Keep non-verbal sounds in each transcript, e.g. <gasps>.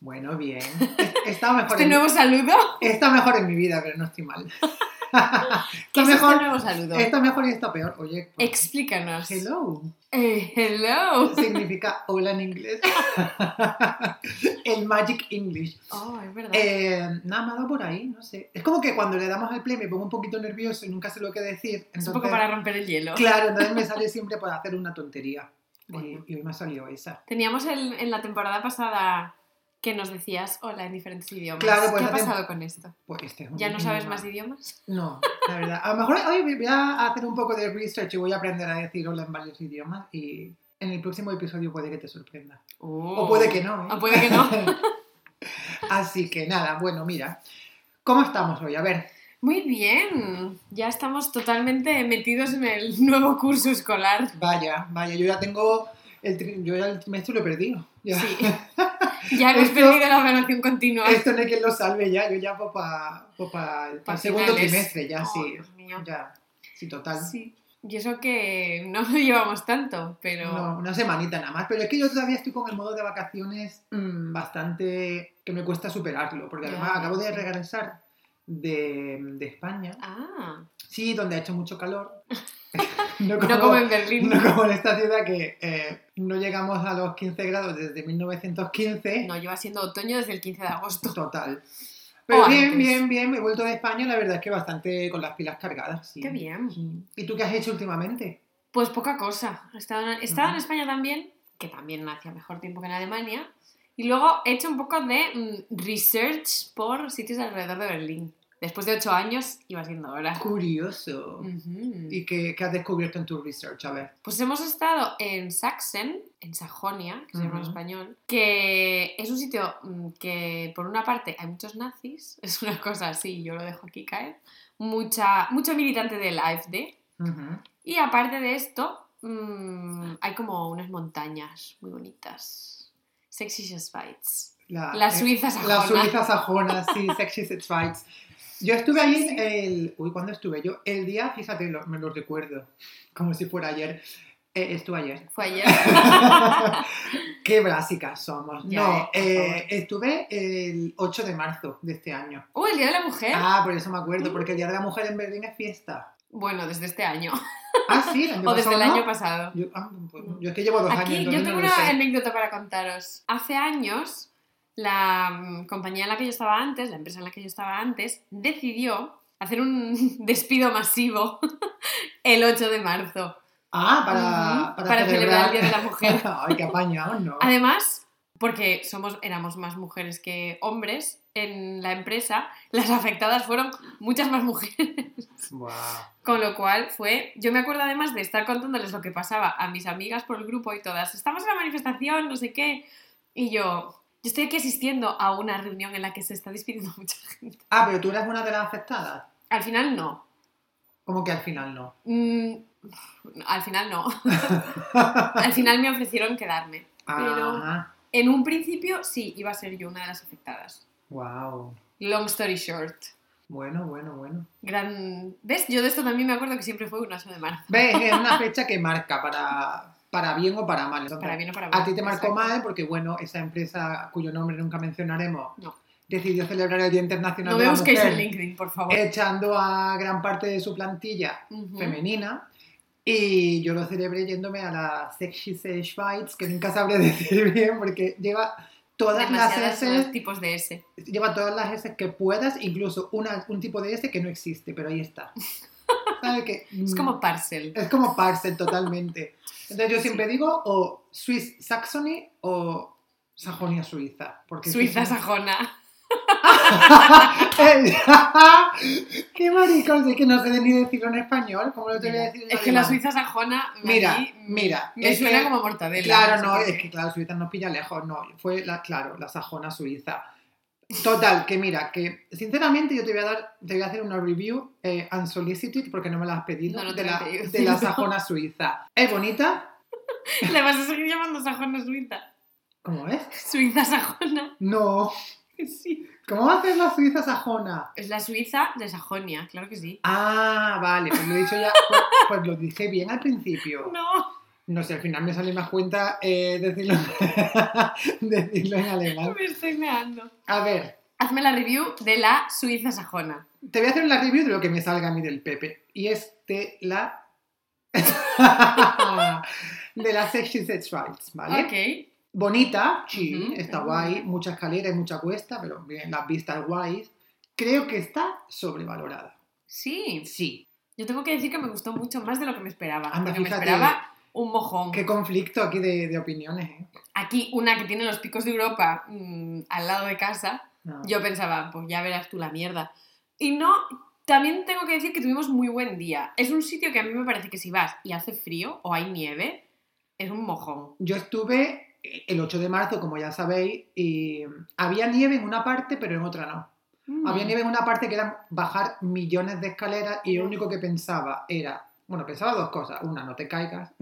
Bueno, bien. <laughs> Está mejor, ¿Este en, nuevo saludo? está mejor en mi vida, pero no estoy mal. <laughs> ¿Qué está, es mejor, este nuevo saludo? está mejor y está peor. Oye, pues, Explícanos. hello. Eh, hello. Significa hola en inglés. <laughs> El magic English. Oh, es verdad. Eh, nada, me ha dado por ahí, no sé. Es como que cuando le damos al play me pongo un poquito nervioso y nunca sé lo que decir. es Entonces, un poco para romper el hielo. Claro, entonces me sale siempre por hacer una tontería. Bueno. Y, hoy me ha salido esa. Teníamos el- en la temporada pasada que nos decías hola en diferentes idiomas. Claro, pues ¿Qué ha pasado con esto? Pues este es ¿Ya no sabes más idiomas? No, la verdad. A lo mejor hoy voy a hacer un poco de research y voy a aprender a decir hola en varios idiomas y en el próximo episodio puede que te sorprenda. O puede que no. ¿eh? O puede que no. <laughs> Así que nada, bueno, mira. ¿Cómo estamos hoy? A ver, Muy bien. Ya estamos totalmente metidos en el nuevo curso escolar. vaya, vaya, yo ya tengo. El tri- yo ya el trimestre lo he perdido. Ya. Sí. <laughs> Ya hemos perdido la evaluación continua. Esto no hay quien lo salve ya, yo ya voy para el Pa' segundo finales. trimestre, ya Oh, sí. Dios mío. Ya, sí, total. Sí. Y eso que no lo llevamos tanto, pero... No, una semanita nada más. Pero es que yo todavía estoy con el modo de vacaciones mm, bastante. que me cuesta superarlo. Porque Ya, además acabo de sí. regresar de, de España. Ah, Sí, donde ha hecho mucho calor. <laughs> <laughs> no, no como en Berlín. no como en esta ciudad que eh, no llegamos a los 15 grados desde 1915. No, lleva siendo otoño desde el 15 de agosto. Total. Pero O bien, antes. bien, bien. Me he vuelto de España. La verdad es que bastante con las pilas cargadas. Sí. Qué bien. Sí. ¿Y tú qué has hecho últimamente? Pues poca cosa. He estado, en, he estado en Ujú. España también, que también hacía mejor tiempo que en Alemania. Y luego he hecho un poco de mm, research por sitios alrededor de Berlín. Después de ocho años iba siendo hora. Curioso. ¿Y qué, qué has descubierto en tu research? A ver. Pues hemos estado en Sachsen, en Sajonia, que se llama en español, que es un sitio mm, que por una parte hay muchos nazis, <laughs> es una cosa así, yo lo dejo aquí caer, mucha, mucho militante del AfD, y aparte de esto mm, hay como unas montañas muy bonitas, sexy Schweiz, La, la eh, Suiza La sajona. Suiza sajona, sí, <laughs> sexy Schweiz. Yo estuve en el... Uy, ¿cuándo estuve yo? El día, fíjate, lo- me lo recuerdo, como si fuera ayer. Eh, estuve ayer. Fue ayer. <laughs> Qué básicas somos. Ya, no, eh, eh, estuve el 8 de marzo de este año. ¡Uh, el Día de la Mujer! Ah, por eso me acuerdo, porque el Día de la Mujer en Berlín es fiesta. Bueno, desde este año, Ah, sí, <laughs> o desde el año pasado. Yo, ah, pues, yo es que llevo dos años, Aquí yo entonces tengo no una anécdota para contaros. Hace años, la mm, compañía en la que yo estaba antes, la empresa en la que yo estaba antes, decidió hacer un <laughs> despido masivo <laughs> el 8 de marzo. Ah, para, para, para celebrar el Día de la Mujer. <laughs> Ay, qué apañado, ¿no? Además, porque somos, éramos más mujeres que hombres en la empresa, las afectadas fueron muchas más mujeres. Guau. Con lo cual fue, yo me acuerdo además de estar contándoles lo que pasaba a mis amigas por el grupo y todas, estamos en la manifestación, no sé qué, y yo, yo estoy aquí asistiendo a una reunión en la que se está despidiendo <laughs> mucha gente. Ah, pero tú eres una de las afectadas. Al final no. Como que al final no. Mm, al final no. <laughs> al final me ofrecieron quedarme. Pero Ah, en un principio sí, iba a ser yo una de las afectadas. wow. Long story short. Bueno, bueno, bueno. Gran... ¿Ves? Yo de esto también me acuerdo que siempre fue un 8 de marzo. Ves, es una <laughs> fecha que marca para, para bien o para mal. Entonces, Para bien o para mal. a ti te marcó Exacto. mal porque, bueno, esa empresa cuyo nombre nunca mencionaremos No. decidió celebrar el Día Internacional No de me la busquéis Mujer, en LinkedIn, por favor. echando a gran parte de su plantilla Ujú. femenina. Y yo lo celebré yéndome a la Sexy Schweiz, que nunca sabré <laughs> decir bien porque lleva todas las Demasiados S, tipos de S. lleva todas las S que puedas, incluso una, un tipo de S que no existe, pero ahí está. <laughs> ¿Sabes qué? Es Mm, como parcel. es como parcel <laughs> totalmente. Entonces yo siempre digo o Swiss Saxony o Sajonia Suiza. Porque Suiza sajona. <laughs> <laughs> ¡Qué maricón! Es que no sé ni decirlo en español. ¿Cómo lo te voy a decir en Es que la? Suiza sajona Mira, mm, mira, me suena que- como mortadela. Claro, no, es que claro, Suiza nos pilla lejos, no, fue la, claro, la sajona suiza. Total, que mira, que sinceramente yo te voy a dar, te voy a hacer una review eh, unsolicited porque no me la has pedido, No, no de, la he la, pedido. de la <laughs> sajona suiza. ¿Es bonita? <laughs> Le vas a seguir llamando sajona suiza. ¿Cómo es? Suiza sajona. No. Sí. ¿Cómo va a ser la suiza sajona? Es la Suiza de Sajonia, claro que sí. Ah, vale, pues lo he dicho ya, pues, pues lo dije bien al principio. <laughs> No. No sé, al final me sale más cuenta eh, decirlo, <laughs> decirlo en alemán. Me estoy meando. A ver, Hazme la review de la Suiza sajona. te voy a hacer una review de lo que me salga a mí del Pepe. Y es de la... <laughs> de la Sexy Sex Rights, ¿vale? Ok. Bonita, sí, está guay, mucha escalera y mucha cuesta, pero bien, las vistas guays. Creo que está sobrevalorada. Sí. Sí. Yo tengo que decir que me gustó mucho más de lo que me esperaba. Anda, porque me esperaba un mojón. Qué conflicto aquí de, de opiniones, ¿eh? Aquí, una que tiene los picos de Europa mm, al lado de casa, No. yo pensaba, pues ya verás tú la mierda. Y no, también tengo que decir que tuvimos muy buen día. Es un sitio que a mí me parece que si vas y hace frío o hay nieve, es un mojón. Yo estuve el 8 de marzo, como ya sabéis, y había nieve en una parte, pero en otra no. Mm. Había nieve en una parte que era bajar millones de escaleras y lo único que pensaba era, bueno, pensaba dos cosas. Una, no te caigas.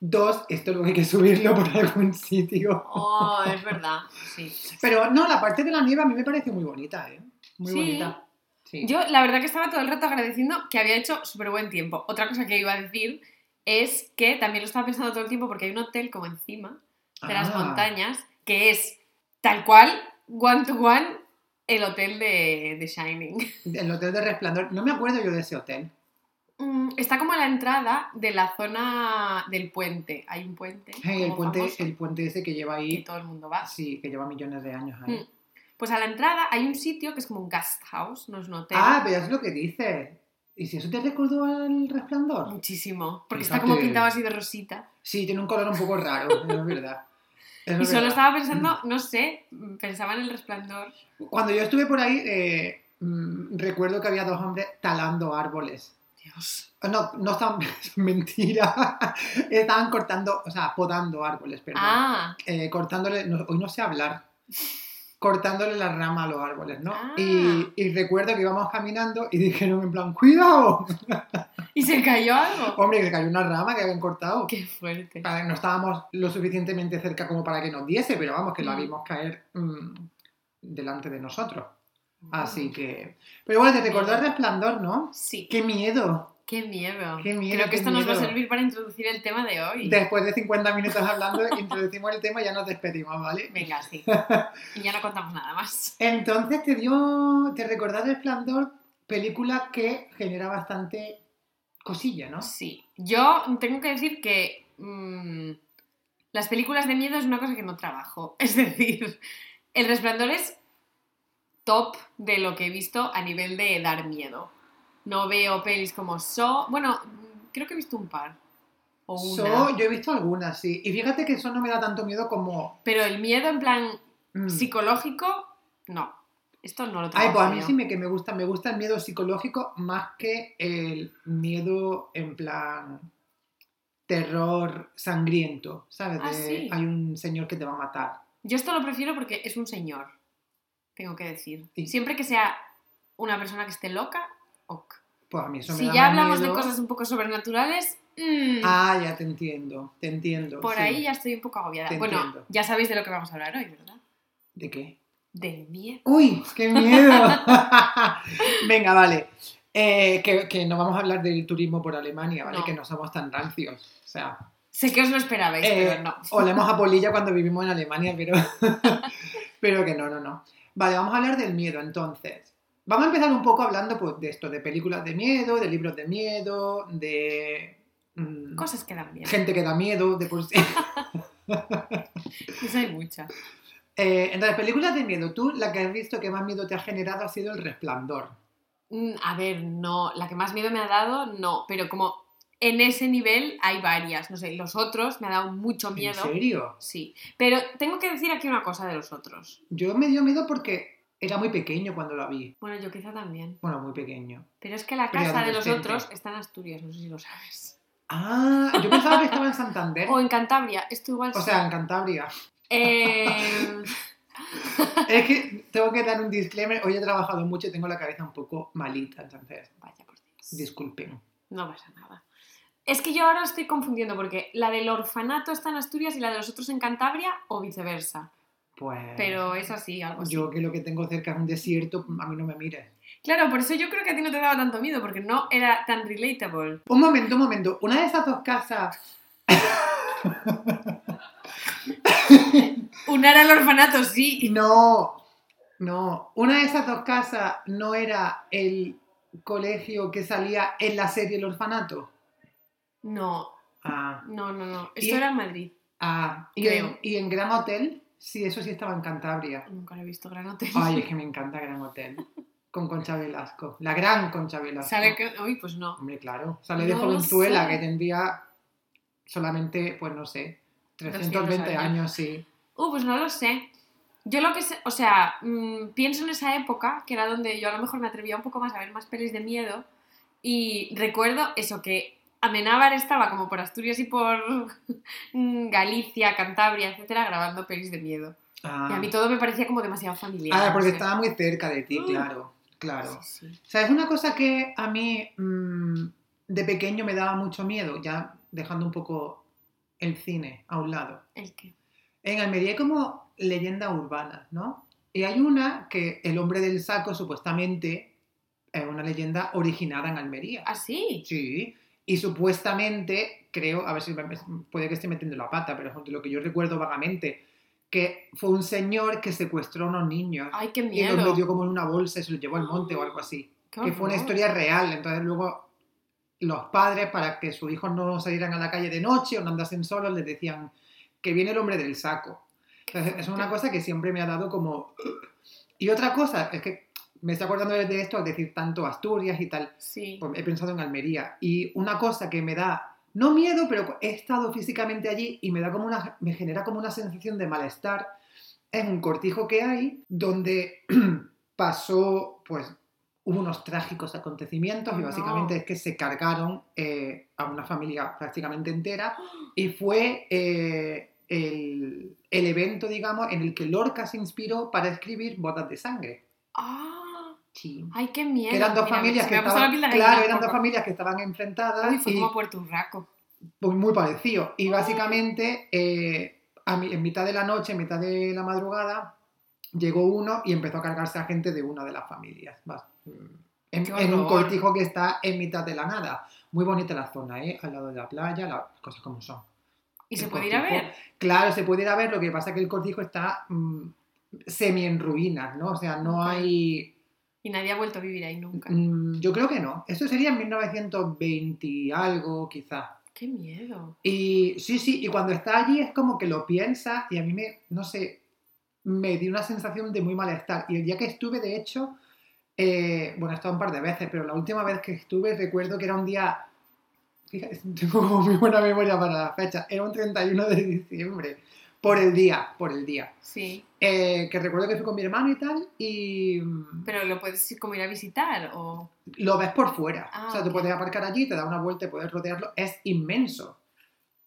Dos, esto luego hay que subirlo por algún sitio. Oh, es verdad. Sí. Pero no, la parte de la nieve a mí me pareció muy bonita, ¿eh? Muy Sí. bonita. Sí. Yo, la verdad que estaba todo el rato agradeciendo que había hecho súper buen tiempo. Otra cosa que iba a decir es que también lo estaba pensando todo el tiempo porque hay un hotel como encima de las Ah, montañas que es tal cual, one to one, el hotel de, de Shining. El hotel de Resplandor. No me acuerdo yo de ese hotel. Mm, Está como a la entrada de la zona del puente. Hay un puente. Hey, el, puente, famoso, el puente ese que lleva que ahí. todo el mundo va. Sí, que lleva millones de años ahí. Mm. Pues a la entrada hay un sitio que es como un guest house, no es un hotel. Ah, veas lo que dice. ¿Y si eso te recordó al resplandor? Muchísimo. Porque está Fíjate. como pintado así de rosita. Sí, tiene un color un poco raro, <laughs> es verdad. Es Y solo verdad. estaba pensando, no sé, pensaba en el resplandor. Cuando yo estuve por ahí, eh, mm, recuerdo que había dos hombres talando árboles. Dios. No, no estaban, <laughs> mentira. Estaban cortando, o sea, podando árboles, perdón. Ah, Eh, cortándole, no- hoy no sé hablar. Cortándole la rama a los árboles, ¿no? Ah. Y, y recuerdo que íbamos caminando y dijeron en plan, ¡cuidado! <laughs> ¿y se cayó algo? Hombre, que cayó una rama que habían cortado. Qué fuerte. No estábamos lo suficientemente cerca como para que nos diese, pero vamos, que la Mm. vimos caer mm, delante de nosotros. Así que. Pero bueno, te recordó el resplandor, ¿no? Sí. ¡Qué miedo! Qué miedo. Qué miedo, Creo que esto nos va a miedo. servir para introducir el tema de hoy. Después de 50 minutos hablando, <laughs> introducimos el tema y ya nos despedimos, ¿vale? Venga, sí. <laughs> Y ya no contamos nada más. Entonces te dio. Te recordó el resplandor, película que genera bastante cosilla, ¿no? Sí. Yo tengo que decir que mm, las películas de miedo es una cosa que no trabajo. <laughs> Es decir, El Resplandor es top de lo que he visto a nivel de dar miedo. No veo pelis como So. Bueno, creo que he visto un par. O una. So, yo he visto algunas, sí. Y fíjate que eso no me da tanto miedo como. Pero el miedo en plan mm, psicológico, no. Esto no lo Ay, trabajo pues a mí sí me, que me gusta, me gusta el miedo psicológico más que el miedo en plan terror sangriento, ¿sabes? Ah, sí. Hay un señor que te va a matar. Yo esto lo prefiero porque es un señor, tengo que decir. Y- Siempre que sea una persona que esté loca, ok. Pues a mí eso me Si da ya hablamos miedo. de cosas un poco sobrenaturales, mm, Ah, ya te entiendo, te entiendo. por sí. ahí ya estoy un poco agobiada. Te bueno, entiendo. ya sabéis de lo que vamos a hablar hoy, ¿verdad? ¿De qué? Del miedo. ¡Uy, qué miedo! <laughs> <laughs> Venga, vale. Eh, que, que no vamos a hablar del turismo por Alemania, ¿vale? No. Que no somos tan rancios. O sea, Sé que os lo esperabais, Eh, pero no. Olemos a polilla cuando vivimos en Alemania, pero, <laughs> pero que no, no, no. Vale, vamos a hablar del miedo entonces. Vamos a empezar un poco hablando pues, de esto, de películas de miedo, de libros de miedo, de mm, Cosas que dan miedo. gente que da miedo, de por sí. Pues hay muchas. Eh, entonces, películas de miedo, tú la que has visto que más miedo te ha generado ha sido El Resplandor. Mm, A ver, no, la que más miedo me ha dado, no, pero como en ese nivel hay varias, no sé, los otros me ha dado mucho miedo. ¿En serio? Sí, pero tengo que decir aquí una cosa de los otros. Yo me dio miedo porque era muy pequeño cuando la vi. Bueno, yo quizá también. Bueno, muy pequeño. Pero es que la casa de los otros está en Asturias, no sé si lo sabes. Ah, yo pensaba que estaba en Santander. <laughs> O en Cantabria, esto igual O sea, en Cantabria. Eh, <laughs> Es que tengo que dar un disclaimer. Hoy he trabajado mucho y tengo la cabeza un poco malita, entonces Vaya por Dios. disculpen. No pasa nada. Es que yo ahora estoy confundiendo porque la del orfanato está en Asturias y la de los otros en Cantabria o viceversa. Pues. Pero es así, algo así. Yo que lo que tengo cerca es un desierto, a mí no me mires. Claro, por eso yo creo que a ti no te daba tanto miedo, porque no era tan relatable. Un momento, un momento. Una de esas dos casas Una era el orfanato, sí. No, no. Una de esas dos casas no era el colegio que salía en la serie El Orfanato. No, Ah, no, no, no. Y- Esto era en Madrid. ah. Y, en, Creo. y en Gran Hotel, sí, eso sí estaba en Cantabria. Nunca lo he visto, Gran Hotel. Ay, es que me encanta Gran Hotel. Con Concha Velasco. La gran Concha Velasco. Sale que... Uy, pues no. Hombre, claro. Sale de No lo jovenzuela, que tendría solamente, pues no sé, 320 200 años, años. sí. Uh, pues no lo sé. Yo lo que sé, o sea, mm, pienso en esa época, que era donde yo a lo mejor me atrevía un poco más a ver más pelis de miedo, y recuerdo eso, que Amenábar estaba como por Asturias y por <laughs> mm, Galicia, Cantabria, etcétera, grabando pelis de miedo. Ah, Y a mí todo me parecía como demasiado familiar. Ah, no porque sé. estaba muy cerca de ti, Mm. claro, claro. Sí, sí. ¿Sabes una cosa que a mí mm, de pequeño me daba mucho miedo? Ya dejando un poco el cine a un lado. ¿El qué? En Almería hay como leyendas urbanas, ¿no? Y hay una que el hombre del saco supuestamente es una leyenda originada en Almería. ¿Ah, sí? Sí, y supuestamente, creo, a ver si puede que esté metiendo la pata, pero lo que yo recuerdo vagamente, que fue un señor que secuestró a unos niños Ay, qué y los miedo. metió como en una bolsa y se los llevó al monte o algo así. Qué Que fue una historia real, entonces luego los padres, para que sus hijos no salieran a la calle de noche o no andasen solos, les decían que viene el hombre del saco. Entonces, es una cosa que siempre me ha dado como... Y otra cosa, es que me estoy acordando de esto, al decir tanto Asturias y tal, Sí. pues he pensado en Almería. Y una cosa que me da, no miedo, pero he estado físicamente allí y me da como una, me genera como una sensación de malestar, es un cortijo que hay donde <clears throat> pasó, pues, hubo unos trágicos acontecimientos y no. básicamente es que se cargaron eh, a una familia prácticamente entera <gasps> y fue eh, el, el evento, digamos, en el que Lorca se inspiró para escribir Bodas de Sangre. Ah, Sí. ay, qué miedo. Que eran dos Mira, familias que estaban, claro, eran dos familias que estaban enfrentadas fue y como Puerto Urraco. pues, muy parecido. Y básicamente, eh, a mi- en mitad de la noche, en mitad de la madrugada, llegó uno y empezó a cargarse a gente de una de las familias. Vas- En, un cortijo que está en mitad de la nada. Muy bonita la zona, ¿eh? Al lado de la playa, las cosas como son. ¿Y se puede ir a ver? Claro, se puede ir a ver, lo que pasa es que el cortijo está mm, semi en ruinas, ¿no? O sea, no hay... Y nadie ha vuelto a vivir ahí nunca. mm, yo creo que no. Eso sería en 1920 y algo, quizá. Qué miedo. Y sí, sí, y cuando está allí es como que lo piensa y a mí me, no sé, me dio una sensación de muy malestar. Y el día que estuve, de hecho, eh, bueno, he estado un par de veces, pero la última vez que estuve recuerdo que era un día, fíjate, <laughs> tengo como muy buena memoria para la fecha, era un 31 de diciembre, por el día, por el día. Sí. Eh, que recuerdo que fui con mi hermano y tal, y mm, Pero lo puedes ir como ir a visitar o... lo ves por fuera. Ah, o sea, tú ok. puedes aparcar allí, te da una vuelta y puedes rodearlo. Es inmenso.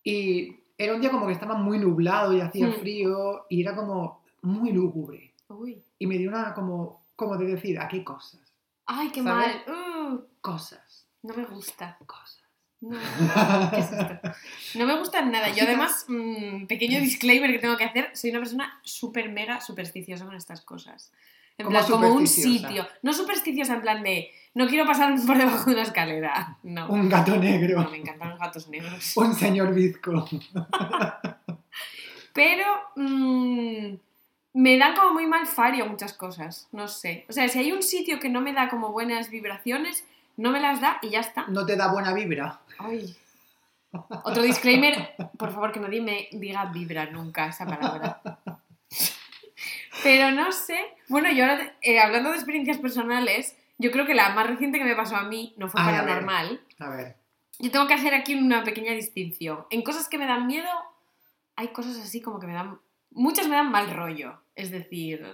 Y era un día como que estaba muy nublado y hacía Hmm. frío y era como muy lúgubre. Uy. Y me dio una como, como de decir, aquí cosas, Ay, qué ¿Sabes? mal. Uh, cosas, no me gusta. cosas. No. ¿Qué es esto? No me gusta nada. Yo además, mm, pequeño disclaimer que tengo que hacer, soy una persona súper mega supersticiosa con estas cosas. En ¿Cómo plan, como un sitio. No supersticiosa en plan de, no quiero pasar por debajo de una escalera. No. Un gato negro, No, me encantan los gatos negros. un señor bizco. Pero mm, me dan como muy mal fario muchas cosas. No sé. O sea, si hay un sitio que no me da como buenas vibraciones, no me las da y ya está. No te da buena vibra. Ay. Otro disclaimer, por favor, que nadie me diga vibra nunca esa palabra. Pero no sé. Bueno, yo ahora, eh, hablando de experiencias personales, yo creo que la más reciente que me pasó a mí no fue Ay, a ver. paranormal. A ver, Yo tengo que hacer aquí una pequeña distinción. En cosas que me dan miedo, hay cosas así como que me dan... Muchas me dan mal rollo. Es decir,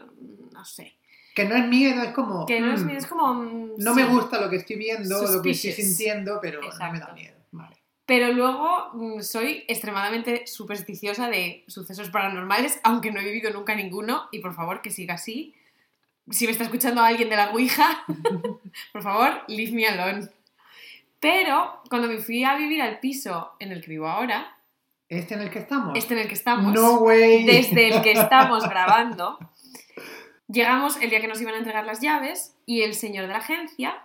no sé. Que no es miedo, es como... Que no es mm, miedo, es como... mm, No sí. me gusta lo que estoy viendo, lo que estoy sintiendo, pero no me da miedo. Vale. Pero luego mm, soy extremadamente supersticiosa de sucesos paranormales, aunque no he vivido nunca ninguno, y por favor que siga así. Si me está escuchando alguien de la Ouija, <laughs> por favor, leave me alone. Pero cuando me fui a vivir al piso en el que vivo ahora, ¿Este en el que estamos? este en el que estamos, No way. desde el que estamos <laughs> grabando, llegamos el día que nos iban a entregar las llaves y el señor de la agencia,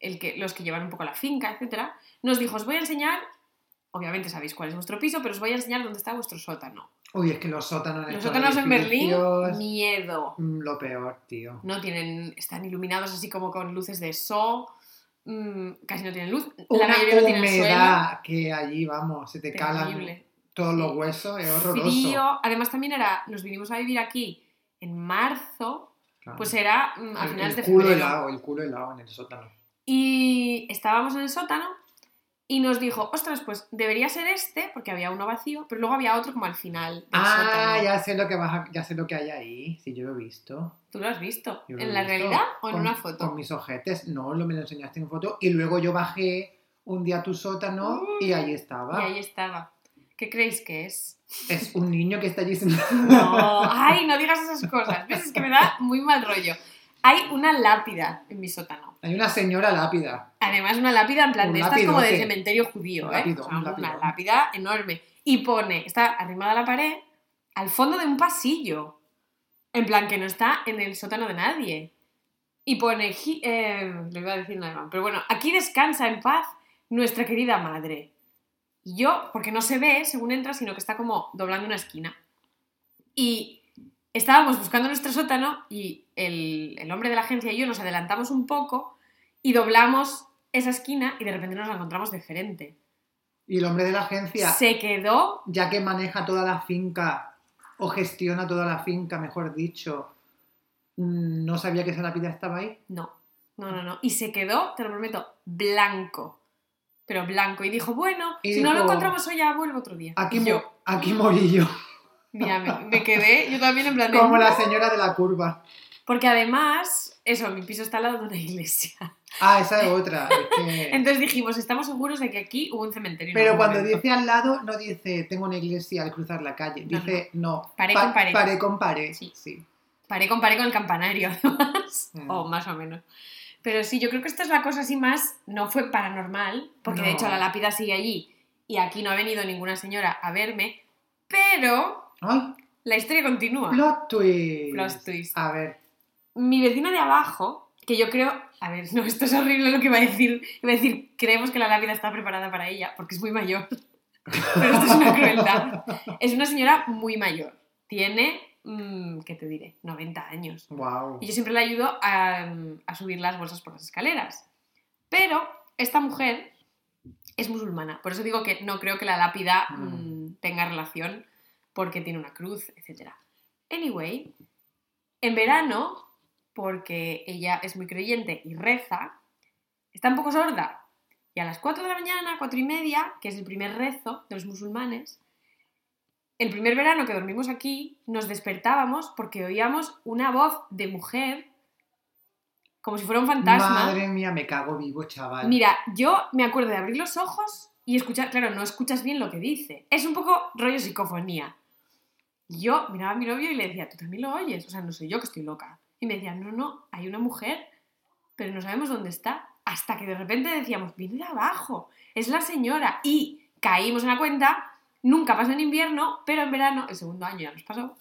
el que, los que llevan un poco la finca, etcétera, nos dijo, os voy a enseñar Obviamente sabéis cuál es vuestro piso, pero os voy a enseñar dónde está vuestro sótano. Uy, es que los sótanos en Los sótanos en Berlín, miedo. mm, Lo peor, tío. No tienen, están iluminados así como con luces de sol, mm, casi no tienen luz. La Una mayoría no tienen suelo. humedad que allí, vamos, se te calan Terrible. todos Sí. los huesos, es horroroso. Frío. Además también era, nos vinimos a vivir aquí en marzo, Claro. pues era mm, a el, finales el de culo febrero. helado, el culo helado en el sótano. Y estábamos en el sótano y nos dijo, ostras, pues debería ser este, porque había uno vacío, pero luego había otro como al final del Ah, sótano. ya sé lo que vas a- ya sé lo que hay ahí, sí, yo lo he visto. ¿Tú lo has visto? Yo ¿En la visto. realidad o en Con- una foto? Con mis ojetes, no, lo me lo enseñaste en foto y luego yo bajé un día a tu sótano y ahí Y estaba. ahí estaba. ¿Qué creéis que es? Es un niño que está allí sentado. No, ay, no digas esas cosas. ¿Ves? Es que me da muy mal rollo. Hay una lápida en mi sótano. Hay una señora lápida. Además, una lápida en plan Un de estas como de cementerio judío, ¿eh? lápido, O sea, un una lápida enorme. Y pone, está arrimada a la pared, al fondo de un pasillo. En plan, que no está en el sótano de nadie. Y pone, "Ji- eh, le iba a decir en alemán, pero bueno, aquí descansa en paz nuestra querida madre. Y yo, porque no se ve según entra, sino que está como doblando una esquina. Y estábamos buscando nuestro sótano y el, el hombre de la agencia y yo nos adelantamos un poco y doblamos esa esquina y de repente nos la encontramos de frente. Y el hombre de la agencia, Se quedó, ya que maneja toda la finca o gestiona toda la finca, mejor dicho, mm, no sabía que esa lápida estaba ahí. no, no, no, no, y se quedó, te lo prometo, blanco. Pero blanco. Y dijo, bueno, Y si no lo encontramos hoy ya vuelvo otro día. Aquí, yo, aquí morí yo, <laughs> mira, me, me quedé, yo también en plan de, como la "No". señora de la curva. Porque además, eso, mi piso está al lado de una iglesia. Ah, esa es otra. <laughs> que- Entonces dijimos, estamos seguros de que aquí hubo un cementerio. en Pero cuando momento". dice al lado, no dice tengo una iglesia al cruzar la calle. No, Dice no. Pared pa- con pared. Pared con pared. Sí. sí. Paré con paré con el campanario, <laughs> además. Mm. O más o menos. Pero sí, yo creo que esta es la cosa así más. No fue paranormal, porque de No. hecho la lápida sigue allí y aquí no ha venido ninguna señora a verme. Pero ¡Ay! la historia continúa. Plot twist. Plot twist. A ver. Mi vecina de abajo, que yo creo. A ver, no, esto es horrible lo que iba a decir. Iba a decir, creemos que la lápida está preparada para ella, porque es muy mayor. <laughs> Pero esto es una crueldad. Es una señora muy mayor. Tiene. Mm, ¿Qué te diré? 90 años. Wow. Y yo siempre le ayudo a, a subir las bolsas por las escaleras. Pero esta mujer es musulmana. Por eso digo que no creo que la lápida Mm. mm, tenga relación porque tiene una cruz, etc. Anyway, en verano, porque ella es muy creyente y reza, está un poco sorda. Y a las 4 de la mañana, 4 y media, que es el primer rezo de los musulmanes, el primer verano que dormimos aquí, nos despertábamos porque oíamos una voz de mujer, como si fuera un fantasma. Madre mía, me cago vivo, chaval. Mira, yo me acuerdo de abrir los ojos y escuchar, claro, no escuchas bien lo que dice. Es un poco rollo psicofonía. Yo miraba a mi novio y le decía, ¿tú también lo oyes? O sea, no soy yo que estoy loca. Y me decía, no, no, hay una mujer, pero no sabemos dónde está. Hasta que de repente decíamos, viene de abajo, es la señora. Y caímos en la cuenta, nunca pasa en invierno, pero en verano, el segundo año ya nos pasó.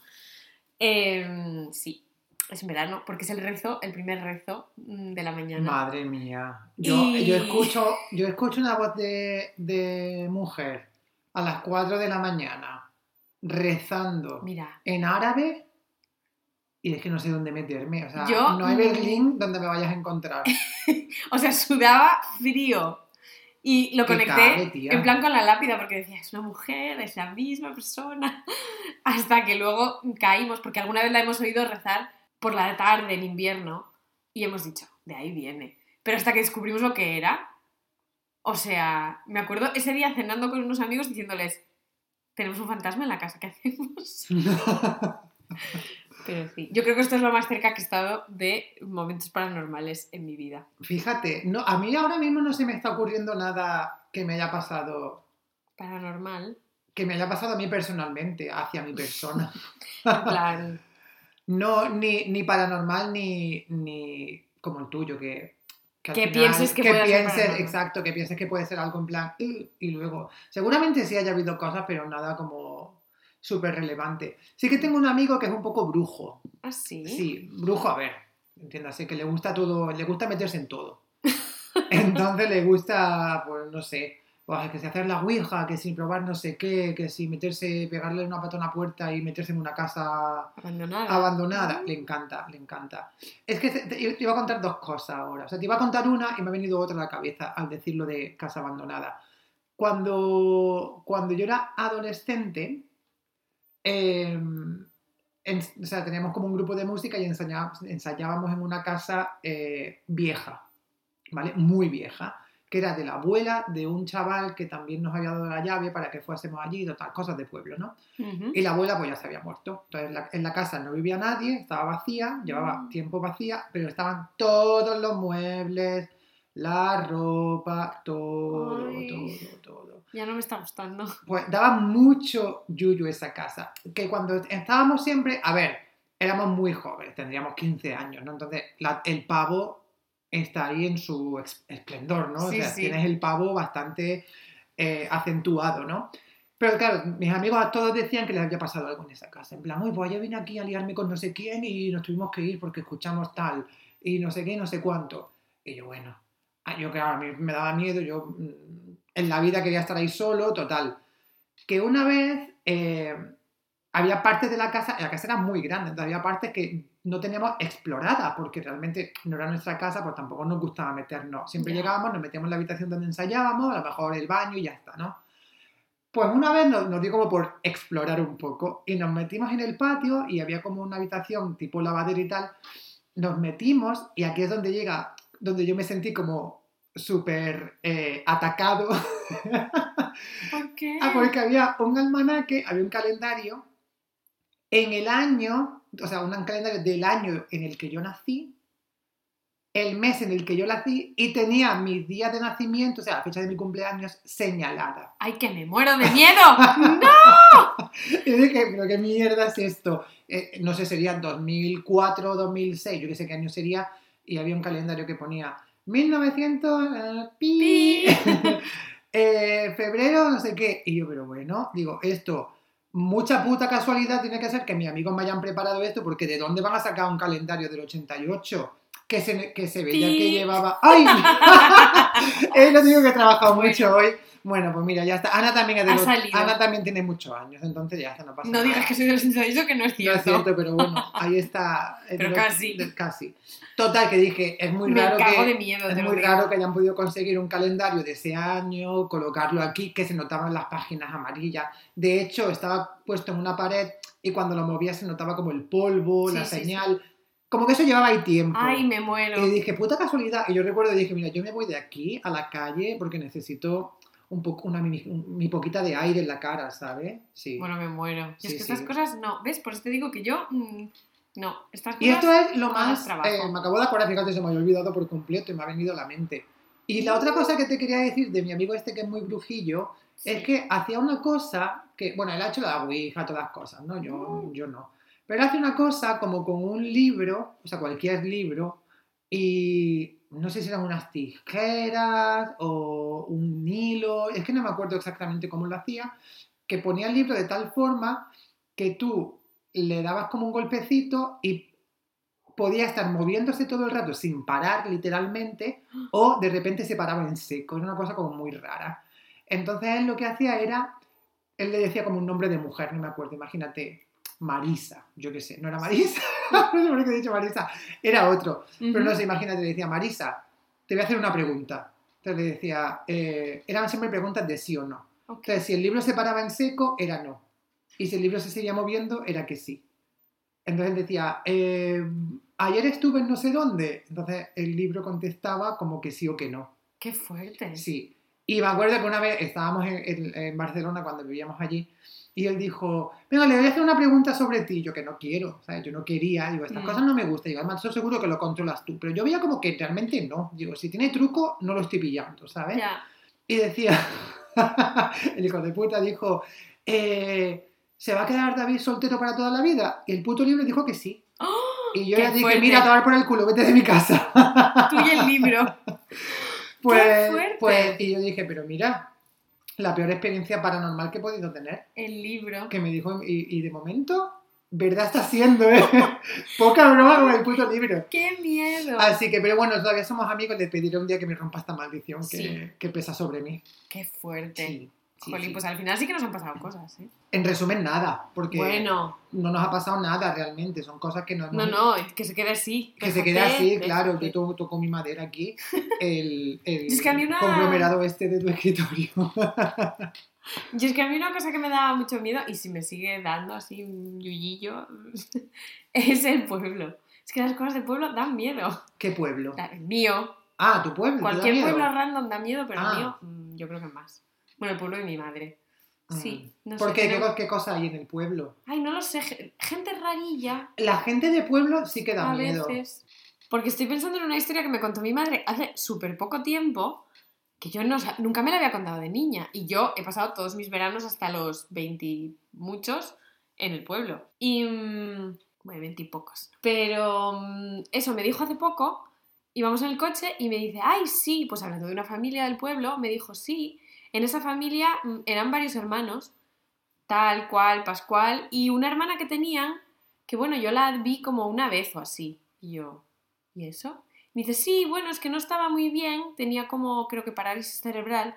Em, sí, es en verano, porque es el rezo, el primer rezo mm, de la mañana. Madre mía. Yo, Y- yo, escucho, yo escucho una voz de, de mujer a las 4 de la mañana rezando Mira, en árabe y es que no sé dónde meterme. O sea, Yo, no hay Berlín donde me vayas a encontrar. <laughs> O sea, sudaba frío. Y lo conecté tía. en plan con la lápida porque decía, es una mujer, es la misma persona. <laughs> Hasta que luego caímos, porque alguna vez la hemos oído rezar por la tarde en invierno y hemos dicho, de ahí viene. Pero hasta que descubrimos lo que era, o sea, me acuerdo ese día cenando con unos amigos diciéndoles, tenemos un fantasma en la casa, ¿qué hacemos? <laughs> <laughs> Pero sí, yo creo que esto es lo más cerca que he estado de momentos paranormales en mi vida. Fíjate, no, a mí ahora mismo no se me está ocurriendo nada que me haya pasado, Paranormal. que me haya pasado a mí personalmente, hacia mi persona. <laughs> En plan, No, ni, ni paranormal ni, ni como el tuyo, que, al Que pienses que puede ser pienses, exacto, que pienses que puede ser algo en plan, y luego, seguramente sí haya habido cosas, pero nada como súper relevante. Sí que tengo un amigo que es un poco brujo. así. Sí, brujo, a ver, entiéndase, que le gusta todo, le gusta meterse en todo. <laughs> Entonces le gusta, pues no sé, pues, que si hacer la ouija, que si probar no sé qué, que si meterse, pegarle una pata a una puerta y meterse en una casa Abandonada. abandonada, le encanta, le encanta. Es que te, te iba a contar dos cosas ahora. O sea, te iba a contar una y me ha venido otra a la cabeza al decirlo de casa abandonada. Cuando, cuando yo era adolescente, eh, en- o sea, teníamos como un grupo de música y ensayábamos, ensayábamos en una casa eh, vieja, ¿vale? Muy vieja, que era de la abuela de un chaval que también nos había dado la llave para que fuésemos allí, total, cosas de pueblo, ¿no? Y la abuela pues ya se había muerto. Entonces la- en la casa no vivía nadie, estaba vacía, llevaba Mm. tiempo vacía, pero estaban todos los muebles, la ropa, todo, todo. Ya no me está gustando. <laughs> Pues daba mucho yuyu esa casa. Que cuando estábamos siempre, a ver, éramos muy jóvenes, tendríamos 15 años, ¿no? Entonces la- el pavo está ahí en su esplendor, ¿no? Sí, o sea, sí. tienes el pavo bastante eh, acentuado, ¿no? Pero claro, mis amigos a todos decían que les había pasado algo en esa casa. En plan, uy, pues yo vine aquí a liarme con no sé quién y nos tuvimos que ir porque escuchamos tal y no sé qué no sé cuánto. Y yo, bueno, ah, yo claro, a mí me daba miedo, yo mm, en la vida quería estar ahí solo, total. Que una vez eh, había partes de la casa, la casa era muy grande, entonces había partes que no teníamos exploradas porque realmente no era nuestra casa, pues tampoco nos gustaba meternos. Siempre llegábamos, nos metíamos en la habitación donde ensayábamos, a lo mejor el baño y ya está, ¿no? Pues una vez nos, nos dio como por explorar un poco y nos metimos en el patio y había como una habitación tipo lavadero y tal. Nos metimos y aquí es donde llega, donde yo me sentí como súper eh, atacado. ¿Por qué? <laughs> Ah, porque había un almanaque, había un calendario en el año, o sea, un calendario del año en el que yo nací, el mes en el que yo nací y tenía mis días de nacimiento, o sea, la fecha de mi cumpleaños señalada. ¡Ay, que me muero de <laughs> miedo! Y dije, pero qué mierda es esto. Eh, no sé, sería 2004, 2006, yo qué sé qué año sería, y había un calendario que ponía 1900, eh, pi, Pi. <laughs> eh, febrero, no sé qué. Y yo, pero bueno, digo, esto, mucha puta casualidad tiene que ser que mis amigos me hayan preparado esto, porque ¿de dónde van a sacar un calendario del 88? Que se, que se veía que llevaba. ¡Ay! <laughs> es lo digo que he trabajado mucho hoy. Bueno, pues mira, ya está. Ana también Ha salido. Ana también tiene muchos años, entonces ya está, no pasa No nada. digas que soy del sensacionismo, que no es No es cierto. cierto, pero bueno, <laughs> ahí está. Pero casi. casi. Total, que dije, es muy me raro que. de miedo, Es muy raro que hayan podido conseguir un calendario de ese año, colocarlo aquí, que se notaban las páginas amarillas. De hecho, estaba puesto en una pared y cuando lo movía se notaba como el polvo, Sí, la sí, señal. Como que eso llevaba ahí tiempo. Ay, me muero. Y dije, puta casualidad. Y yo recuerdo y dije, mira, yo me voy de aquí a la calle porque necesito un poco, una, mi, mi poquita de aire en la cara, ¿sabes? Sí. Bueno, me muero. Y Sí, es que sí. estas cosas no. ¿Ves? Por eso te digo que yo. mm, no, estas Y cosas. esto es lo más más... eh, me acabo de acordar, fíjate, se me había olvidado por completo y me ha venido a la mente. Y la otra cosa que te quería decir de mi amigo este que es muy brujillo, es Sí. que hacía una cosa que, bueno, él ha hecho la ouija, todas las cosas, ¿no? Yo, Mm. yo no. Pero hace una cosa como con un libro, o sea, cualquier libro, y no sé si eran unas tijeras o un hilo, es que no me acuerdo exactamente cómo lo hacía, que ponía el libro de tal forma que tú le dabas como un golpecito y podía estar moviéndose todo el rato sin parar literalmente o de repente se paraba en seco, era una cosa como muy rara. Entonces él lo que hacía era, él le decía como un nombre de mujer, no me acuerdo, imagínate, Marisa, yo qué sé, no era Marisa, <laughs> no sé por qué he dicho Marisa, era otro, pero no sé, imagínate, le decía, Marisa, te voy a hacer una pregunta. Entonces le decía, eh, eran siempre preguntas de sí o no. Entonces, si el libro se paraba en seco, era no. Y si el libro se seguía moviendo, era que sí. Entonces decía, eh, ayer estuve en no sé dónde. Entonces el libro contestaba como que sí o que no. Qué fuerte. Sí. Y me acuerdo que una vez estábamos en, en- en Barcelona cuando vivíamos allí y él dijo, venga, le voy a hacer una pregunta sobre ti. Yo que no quiero, ¿sabes? Yo no quería. Digo, estas Mm. cosas no me gustan. Digo, además, estoy seguro que lo controlas tú. Pero yo veía como que realmente no. Digo, si tiene truco, no lo estoy pillando, ¿sabes? Ya. Y decía, <laughs> el hijo de puta dijo, eh, ¿se va a quedar David soltero para toda la vida? Y el puto libro dijo que sí. ¡Oh! Y yo ¡Qué le dije, fuerte! mira, a tomar por el culo, vete de mi casa. Tú y el libro. <laughs> Pues, fuerte! pues, y yo dije, pero mira, la peor experiencia paranormal que he podido tener. El libro. Que me dijo, y, y de momento, ¿Verdad está siendo, eh? <laughs> Poca broma con el puto libro. ¡Qué miedo! Así que, pero bueno, todavía somos amigos, le pediré un día que me rompa esta maldición que, que pesa sobre mí. ¡Qué fuerte! Sí, sí, Jolín, sí. pues al final sí que nos han pasado cosas, ¿eh? En resumen, nada, porque Bueno, no nos ha pasado nada realmente, son cosas que no no, no, que se quede así. Que se quede así, déjate. claro, yo to- toco mi madera aquí, <laughs> el, el Es que una- conglomerado este de tu escritorio. <laughs> Y es que a mí una cosa que me daba mucho miedo, y si me sigue dando así un yuyillo, <laughs> es el pueblo. Es que las cosas del pueblo dan miedo. ¿Qué pueblo? El mío, Ah, tu pueblo. ¿te da cualquier pueblo random da miedo, pero Ah. el mío mm, yo creo que más. Bueno, el pueblo de mi madre. Sí, no. ¿Por sé. qué? ¿Qué, tenemos- qué cosa hay en el pueblo? Ay, no lo sé, ge- gente rarilla La gente de pueblo sí que da a miedo. veces. Porque estoy pensando en una historia que me contó mi madre hace súper poco tiempo, que yo no, nunca me la había contado de niña. Y yo he pasado todos mis veranos hasta los 20 y muchos en el pueblo. Y... mm, bueno, 20 y pocos. Pero mm, eso, me dijo hace poco, íbamos en el coche y me dice, ay, sí, pues hablando de una familia del pueblo, me dijo, sí, en esa familia mm, eran varios hermanos, tal cual, Pascual, y una hermana que tenían, que bueno, yo la vi como una vez o así. Y yo, ¿y eso? Me dice, sí, bueno, es que no estaba muy bien, tenía como, creo que parálisis cerebral,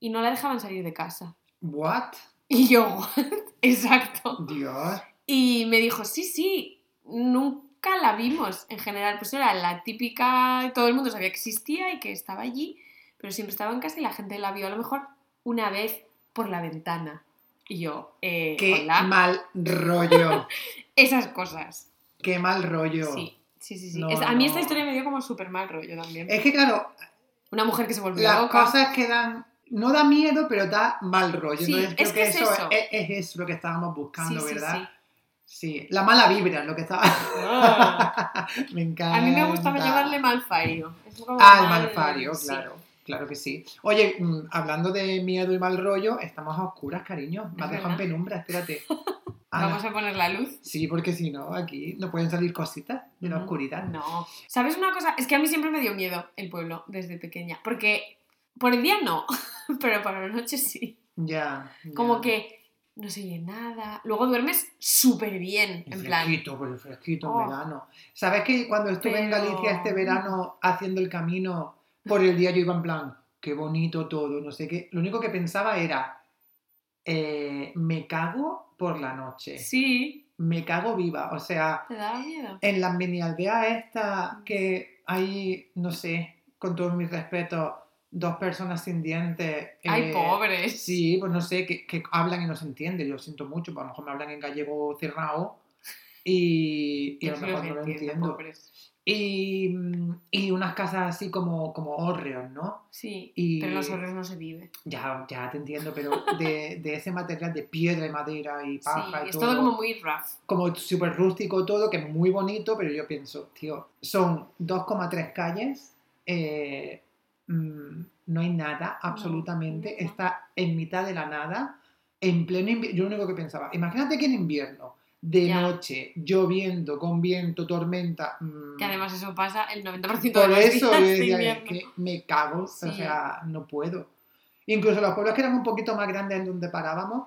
y no la dejaban salir de casa. ¿What? Y yo, "What?". <laughs> exacto. Dios. Y me dijo, sí, sí, nunca la vimos en general. Pues era la típica, todo el mundo sabía que existía y que estaba allí, pero siempre estaba en casa y la gente la vio a lo mejor una vez por la ventana. Y yo, eh, Qué hola. mal rollo. <laughs> Esas cosas. Qué mal rollo. Sí, sí, sí. sí. No, Es- a mí esta historia me dio como súper mal rollo también. Es que claro, Una mujer que se volvió las loca. cosas que dan... No da miedo, pero da mal rollo. Sí, Entonces creo es que, que es eso, eso. Es, es eso lo que estábamos buscando, sí, ¿verdad? sí. Sí. La mala vibra es lo que estaba... Ah. <laughs> me encanta. A mí me gustaba llamarle malfario. Es como Ah, el mal- malfario, claro. Claro que sí. Oye, mm, hablando de miedo y mal rollo, estamos a oscuras, cariño. Me has dejado en penumbra, espérate. <laughs> Ah, Vamos a poner la luz. Sí, porque si no, aquí no pueden salir cositas de la oscuridad. No. ¿Sabes una cosa? Es que a mí siempre me dio miedo el pueblo desde pequeña. Porque por el día no, <laughs> pero por la noche sí. Ya. ya. Como que no se oye nada. Luego duermes súper bien, en plan. fresquito, pues fresquito Oh. en verano. ¿Sabes que cuando estuve en Galicia este verano haciendo el camino por el día yo iba en plan, qué bonito todo, no sé qué. Lo único que pensaba era, eh, me cago por la noche. Sí, Me cago viva. O sea, te daba miedo. en las mini aldeas esta que hay, no sé, con todo mi respeto, dos personas sin dientes. Ay, eh, pobres. Sí, pues no sé, que, que hablan y no se entiende. Yo siento mucho, pues a lo mejor me hablan en gallego cerrado y, y a lo mejor no lo entiendo, entiendo. Y, mm, y unas casas así como, como hórreos, ¿no? Sí, Y- pero en los horros no se vive. Ya, ya te entiendo, pero de, de ese material de piedra y madera y Sí, paja y es todo. todo como muy rough. como súper rústico todo, que es muy bonito, pero yo pienso, tío, son 2,3 calles, eh, mm, no hay nada, absolutamente, no. está en mitad de la nada, en pleno invierno, yo lo único que pensaba, imagínate que en invierno, de noche, lloviendo, con viento, tormenta, mm, Que además eso pasa el 90% de por los eso días yo de invierno. que me cago, o Sí. sea, no puedo. Incluso los pueblos que eran un poquito más grandes en donde parábamos,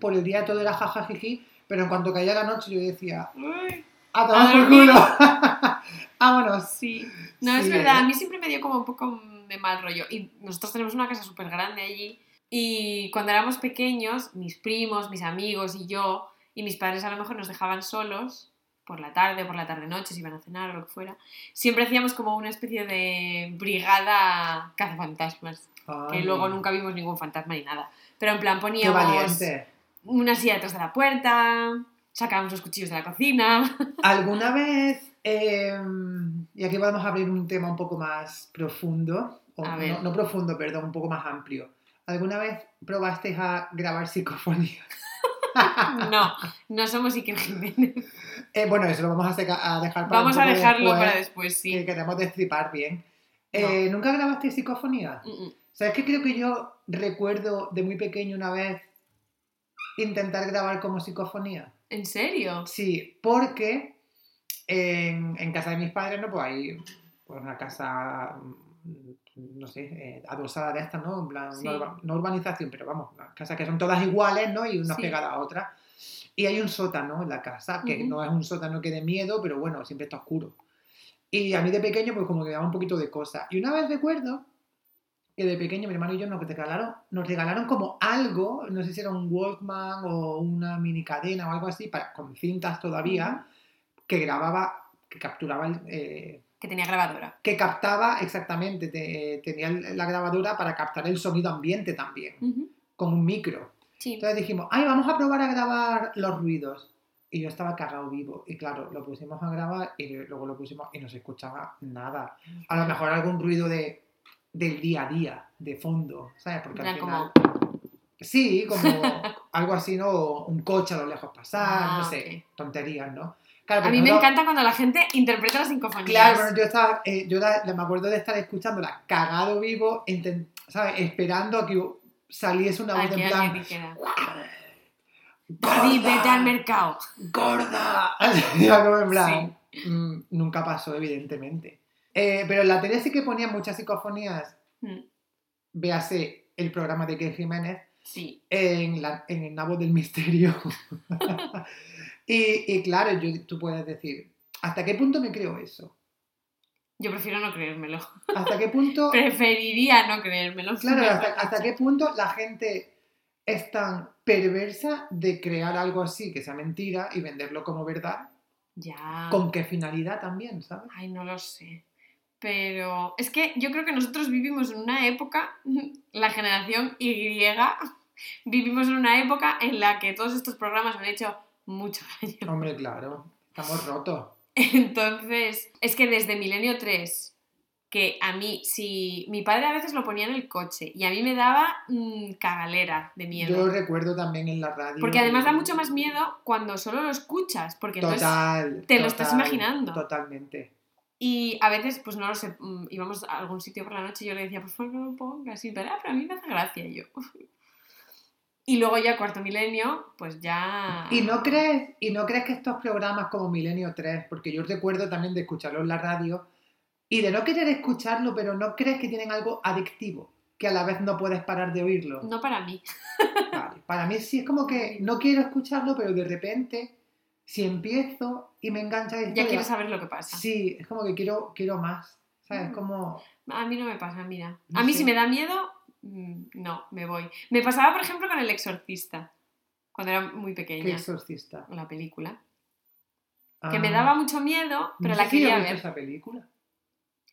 por el día todo era jajajiji, pero en cuanto caía la noche yo decía, Uy, a tomar por culo. <laughs> Vámonos. sí. No, es Sí, verdad, ¿eh? a mí siempre me dio como un poco de mal rollo. Y nosotros tenemos una casa súper grande allí. Y cuando éramos pequeños, mis primos, mis amigos y yo, y mis padres a lo mejor nos dejaban solos por la tarde, por la tarde-noche, si iban a cenar o lo que fuera, siempre hacíamos como una especie de brigada cazafantasmas. Que Ay, luego nunca vimos ningún fantasma ni nada. Pero en plan poníamos una silla detrás de la puerta, sacábamos los cuchillos de la cocina. <laughs> ¿Alguna vez, eh, y aquí podemos abrir un tema un poco más profundo, o A no, no profundo, perdón, un poco más amplio, ¿alguna vez probasteis a grabar psicofonía? No, no somos Iker Jiménez. Eh, bueno, eso lo vamos a, seca- a dejar para Vamos a dejarlo después, para después, que sí. queremos destripar bien. Eh, ¿Nunca grabaste psicofonía? ¿Sabes qué creo que yo recuerdo de muy pequeño una vez intentar grabar como psicofonía? ¿En serio? Sí, porque en, en casa de mis padres, ¿no? Pues hay pues, una casa, mm, no sé, eh, adosada de estas, ¿no? En plan, Sí. no, urba- no urbanización, pero vamos, unas casas que son todas iguales, ¿no? Y unas Sí. pegadas a otras. Y hay un sótano en la casa, que no es un sótano que dé miedo, pero bueno, siempre está oscuro. Y a mí de pequeño, pues como que me daba un poquito de cosa. Y una vez recuerdo que de pequeño mi hermano y yo nos regalaron, nos regalaron como algo, no sé si era un Walkman o una mini cadena o algo así, para, con cintas todavía, que grababa, que capturaba, el, eh, Que tenía grabadora. que captaba exactamente, te- tenía la grabadora para captar el sonido ambiente también, Ujú. con un micro. Sí. Entonces dijimos, ay, vamos a probar a grabar los ruidos. Y yo estaba cagado vivo. Y claro, lo pusimos a grabar y luego lo pusimos y no se escuchaba nada. A lo mejor algún ruido de, del día a día, de fondo, ¿sabes? Porque al final... como- Sí, como <laughs> algo así, ¿no? Un coche a lo lejos pasar, Ah, no sé, tonterías, ¿no? Claro, A mí me no- encanta cuando la gente interpreta las sinfonías. Claro, bueno, yo estaba, eh, yo la- me acuerdo de estar escuchándola cagado vivo, intent- ¿sabes? Esperando a que saliese una voz en plan, David, vete al mercado. ¡Gorda! <laughs> En plan, mm, nunca pasó, evidentemente. Eh, pero en la tele sí que ponían muchas psicofonías, Mm, véase el programa de Ken Jiménez, Sí. en, la, en el nabo del misterio. <laughs> y, y claro, yo, tú puedes decir, ¿hasta qué punto me creo eso? Yo prefiero no creérmelo. ¿Hasta qué punto... <laughs> Preferiría no creérmelo. Claro, hasta, hasta qué punto la gente es tan perversa de crear algo así que sea mentira y venderlo como verdad. Ya. ¿Con qué finalidad también, sabes? Ay, no lo sé. Pero es que yo creo que nosotros vivimos en una época, <laughs> la generación Y, <laughs> vivimos en una época en la que todos estos programas han hecho mucho <laughs> daño. Hombre, claro, estamos rotos. Entonces, es que desde Milenio 3, que a mí, si mi padre a veces lo ponía en el coche y a mí me daba mm, cagalera de Yo miedo. lo recuerdo también en la radio. Porque además da mucho más miedo cuando solo lo escuchas, porque entonces Total. te lo estás total, imaginando. Totalmente. Y a veces, pues no lo sé, mm, íbamos a algún sitio por la noche y yo le decía, por favor, no lo pongas. Y pero, ah, pero a mí me hace gracia. Y yo. Y luego ya cuarto milenio, pues ya. ¿Y no crees, y no crees que estos programas como Milenio 3, porque yo recuerdo también de escucharlo en la radio, y de no querer escucharlo, pero no crees que tienen algo adictivo, que a la vez no puedes parar de oírlo? No para mí. <laughs> Vale, Para mí sí es como que no quiero escucharlo, pero de repente, si empiezo y me engancha Ya quieres saber lo que pasa. Sí, es como que quiero, quiero más. ¿Sabes? Mm. Como. A mí no me pasa, mira. No a mí sé. si me da miedo, no, me voy. Me pasaba, por ejemplo, con El Exorcista, cuando era muy ¿Qué pequeña, exorcista? la película. Ah, Que me daba mucho miedo, pero no la quería ver. esa película.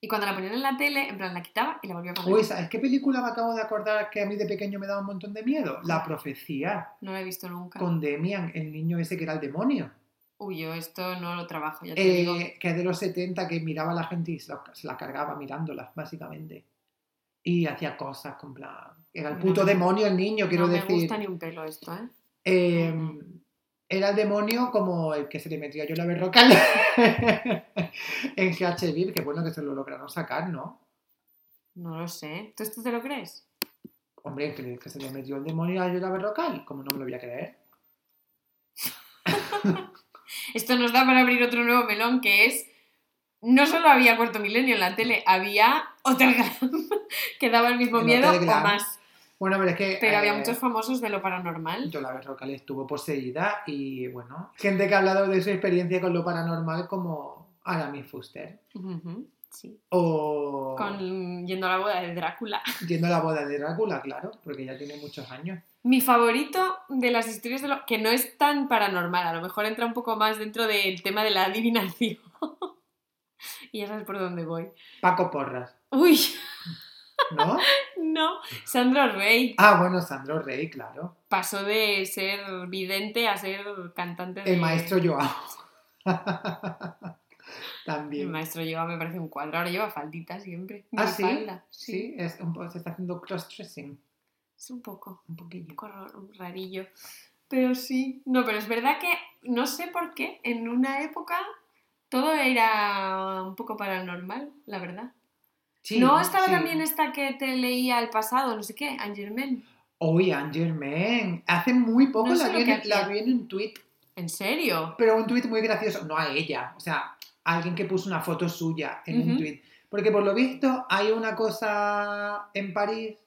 Y cuando la ponían en la tele, en plan, la quitaba y la volvía a poner. Uy, ¿sabes qué película me acabo de acordar que a mí de pequeño me daba un montón de miedo? La profecía, No la he visto nunca. con Demian, el niño ese que era el demonio. Uy, yo esto no lo trabajo, ya te digo. Eh, que es de los 70 que miraba a la gente y se la, se la cargaba mirándolas, básicamente. Y hacía cosas con plan. Era el puto no. demonio el niño, quiero no me decir. gusta ni un pelo esto, ¿eh? Eh, Ujú. era el demonio como el que se le metía yo la berrocal en GHB, <laughs> que bueno que se lo lograron sacar, ¿no? No lo sé. ¿Tú esto te lo crees? Hombre, que, que se le metió el demonio a yo la berrocal, como no me lo voy a creer. <laughs> Esto nos da para abrir otro nuevo melón que es. No solo había cuarto milenio en la tele, había Hotel Glam, <laughs> que daba el mismo miedo o más. Bueno, pero es que. Pero había eh, muchos famosos de lo paranormal. Yo la berrocal estuvo poseída y bueno, gente que ha hablado de su experiencia con lo paranormal como Aramis Fuster. Sí. O Con yendo a la boda de Drácula. <laughs> yendo a la boda de Drácula, claro, porque ya tiene muchos años. Mi favorito de las historias de lo que no es tan paranormal, a lo mejor entra un poco más dentro del tema de la adivinación. <laughs> y ya sabes por dónde voy. Paco Porras, Uy, ¿no? <laughs> no. Sandro Rey Ah, bueno, Sandro Rey, claro. pasó de ser vidente a ser cantante de... <laughs> El maestro Joao. El También. maestro lleva, me parece un cuadro. Ahora lleva faldita siempre. ¿Ah, sí? Sí, es un poco, se está haciendo cross-dressing. Es un poco. Un poquillo. un poco rarillo. Pero sí. No, pero es verdad que no sé por qué en una época todo era un poco paranormal, la verdad. Sí, no estaba sí. también esta que te leía el pasado, no sé qué, Angermen. Oye, Angerman. Hace muy poco No la, vi en, la hacía. vi en un tweet, ¿En serio? pero un tweet muy gracioso. No a ella, o sea, a alguien que puso una foto suya en un tweet. Porque por lo visto hay una cosa en París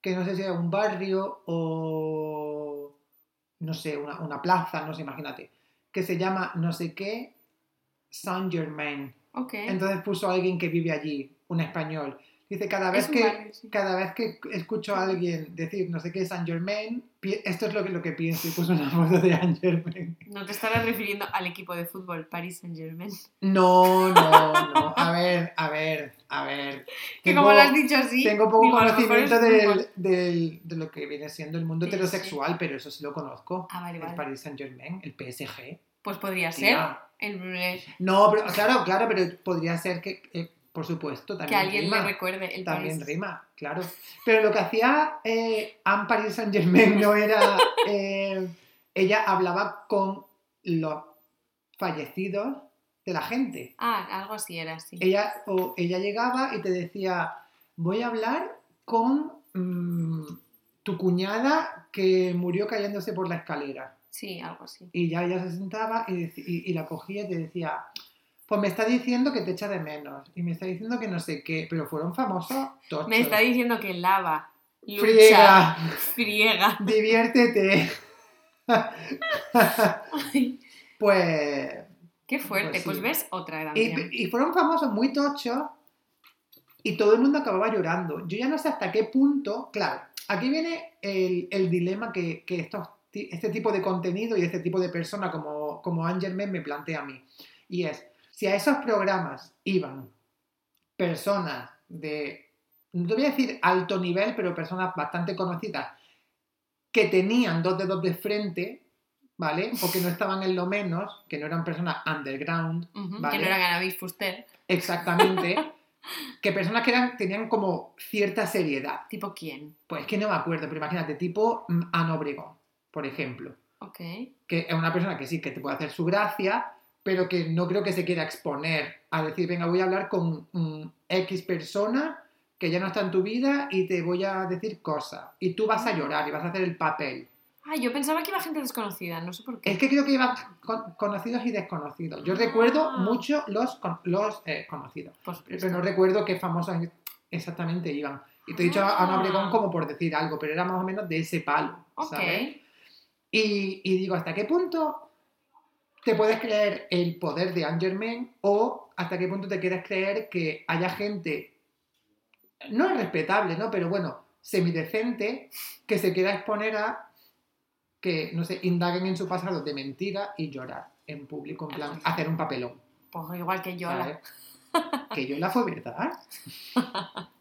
que no sé si es un barrio o, no sé, una, una plaza, no sé, imagínate, que se llama no sé qué Saint Germain. Ok. Entonces puso a alguien que vive allí, un español. Dice, cada vez Es que barrio, sí. cada vez que escucho a alguien decir no sé qué Saint Germain, esto es lo que, lo que pienso y puso una foto de Saint Germain. No te estarás refiriendo al equipo de fútbol Paris Saint Germain. No, no, no. A ver, a ver, a ver. Que como lo has dicho así. Tengo poco conocimiento es del, del- de lo que viene siendo el mundo Sí, heterosexual, pero eso sí lo conozco. Ah, vale, el vale. Paris Saint Germain, el PSG. Pues podría ser. El, No, pero claro, claro, pero podría ser que, eh, por supuesto, que también alguien rima. le recuerde el También rima, claro. Pero lo que hacía eh, Anne Paris Saint Germain no era. <laughs> eh, ella hablaba con los fallecidos de la gente. Ah, algo así era, sí. Ella, o ella llegaba y te decía: Voy a hablar con mm, tu cuñada que murió cayéndose por la escalera. Sí, algo así. Y ya ella se sentaba y, y- y la cogía y te decía, pues me está diciendo que te echa de menos. Y me está diciendo que no sé qué, pero fueron famosos tochos. Me está diciendo que lava, lucha, Friega, friega. <laughs> diviértete. Pues... Qué fuerte. Pues Pues, ves otra Y, también. y fueron famosos muy tochos y todo el mundo acababa llorando. Yo ya no sé hasta qué punto, claro, aquí viene el, el dilema que, que estos, este tipo de contenido y este tipo de persona como, como Angel Men me plantea a mí. Y es, si a esos programas iban personas de, no te voy a decir alto nivel, pero personas bastante conocidas, que tenían dos dedos de frente, ¿vale? O que no estaban en lo menos, que no eran personas underground, vale. Que no era Ganavis Fuster. Exactamente. <laughs> que personas que eran, tenían como cierta seriedad. ¿Tipo quién? Pues es que no me acuerdo, pero imagínate, tipo mm, Ana Obregón, por ejemplo. Que es una persona que sí, que te puede hacer su gracia, pero que no creo que se quiera exponer a decir, venga, voy a hablar con mm, X persona que ya no está en tu vida y te voy a decir cosas. Y tú vas a llorar y vas a hacer el papel. Ah, yo pensaba que iba gente desconocida, no sé por qué. Es que creo que iban con- conocidos y desconocidos. Yo Ah. recuerdo mucho los, con- los eh, conocidos. Pero no recuerdo qué famosos exactamente iban. Y te he dicho a Ana Ah. Obregón como por decir algo, pero era más o menos de ese palo, Ok. ¿sabes? Y, y digo, ¿hasta qué punto te puedes creer el poder de Anne Germain o hasta qué punto te quieres creer que haya gente, no es respetable, ¿no? Pero bueno, semidecente, que se quiera exponer a que, no sé, indaguen en su pasado de mentira y llorar en público, en plan, hacer un papelón. Pues igual que yo. ¿sabes? Que yo la fue verdad. <laughs>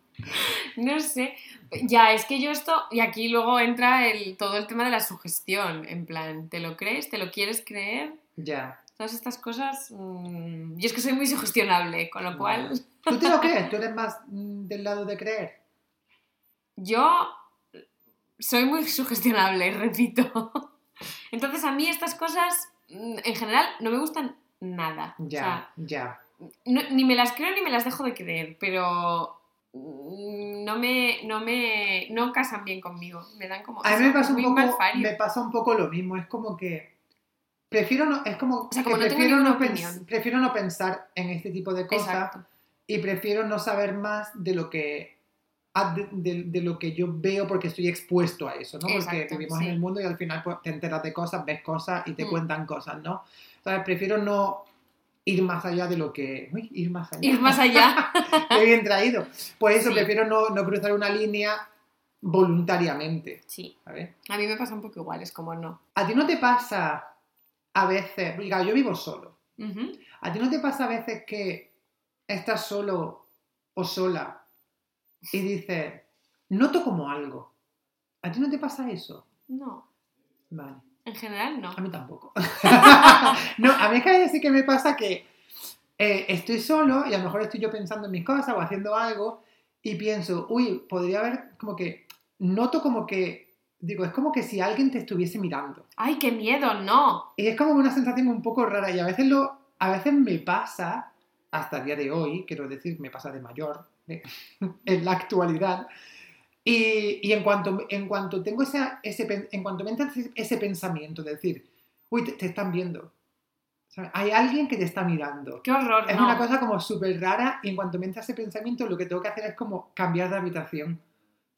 No sé. Ya, es que yo esto. Y aquí luego entra el, todo el tema de la sugestión. En plan, ¿te lo crees? ¿Te lo quieres creer? Ya. Todas estas cosas. mm, Yo es que soy muy sugestionable, con lo cual. ¿Tú te lo crees? ¿Tú eres más mm, del lado de creer? Yo soy muy sugestionable, <laughs> repito. Entonces a mí estas cosas, mm, en general, no me gustan nada. O Ya, sea, ya. no- ni me las creo ni me las dejo de creer, pero no me, no me, no casan bien conmigo. Me dan como A mí me pasa un poco, me pasa un poco lo mismo. Es como que prefiero no, es como, O sea, que como no tengo prefiero, no pens- prefiero no pensar en este tipo de cosas y prefiero no saber más de lo que a- de, de- de lo que yo veo porque estoy expuesto a eso, ¿no? Porque vivimos sí. en el mundo y al final pues, te enteras de cosas, ves cosas y te Mm. cuentan cosas, ¿no? Entonces prefiero no ir más allá de lo que... Uy, ir más allá. Ir más allá. <laughs> Qué bien traído. Pues eso, Sí. prefiero no, no cruzar una línea voluntariamente. Sí, a mí me pasa un poco igual, es como no. ¿A ti no te pasa a veces, claro, yo vivo solo. ¿a ti no te pasa a veces que estás solo o sola y dices, noto como algo? ¿A ti no te pasa eso? No, Vale, en general no. a mí tampoco. <laughs> no, a mí es que a veces sí que me pasa que eh, estoy solo y a lo mejor estoy yo pensando en mis cosas o haciendo algo y pienso, uy, podría haber como que, noto como que, digo, es como que si alguien te estuviese mirando. ¡Ay, qué miedo! No. Y es como una sensación un poco rara y a veces, lo, a veces me pasa, hasta el día de hoy, quiero decir, me pasa de mayor, de- <laughs> en la actualidad, y, y en, cuanto, en cuanto tengo esa, ese, en cuanto me entra ese, pensamiento de decir, uy, te, te están viendo, ¿sabes? hay alguien que te está mirando. ¡Qué horror! Es no. una cosa como súper rara y en cuanto me entra ese pensamiento lo que tengo que hacer es como cambiar de habitación.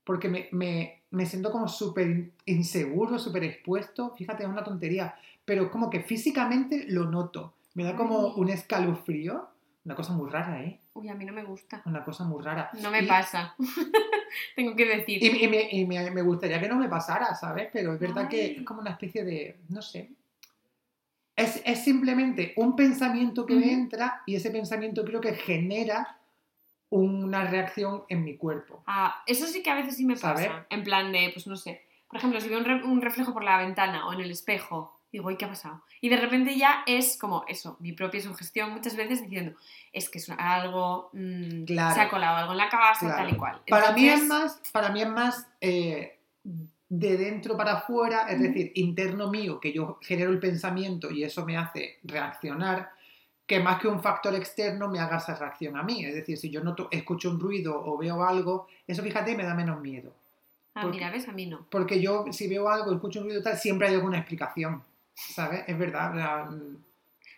porque me, me, me siento como súper inseguro, súper expuesto. Fíjate, es una tontería, pero como que físicamente lo noto. Me da como un escalofrío. Una cosa muy rara, ¿eh? Uy, a mí no me gusta. Una cosa muy rara. No me Y- pasa. <laughs> Tengo que decir. Y, y me, y me- me gustaría que no me pasara, ¿sabes? Pero es verdad que es como una especie de, no sé. Es, es simplemente un pensamiento que me entra y ese pensamiento creo que genera una reacción en mi cuerpo. Ah, eso sí que a veces sí me pasa. ¿Sabes? En plan de, pues no sé. Por ejemplo, si veo un, re- un reflejo por la ventana o en el espejo, digo, ¿y qué ha pasado? Y de repente ya es como eso, mi propia sugestión muchas veces diciendo, es que es algo, mm, Claro. se ha colado algo en la casa, Claro. tal y cual. Para mí es más, para mí es más eh, de dentro para afuera, es decir, interno mío, que yo genero el pensamiento y eso me hace reaccionar, que más que un factor externo me haga esa reacción a mí. Es decir, si yo noto, escucho un ruido o veo algo, eso fíjate me da menos miedo. Ah, porque- mira, ves, a mí no. Porque yo, si veo algo, escucho un ruido tal, siempre hay alguna explicación. ¿Sabes? Es verdad. la-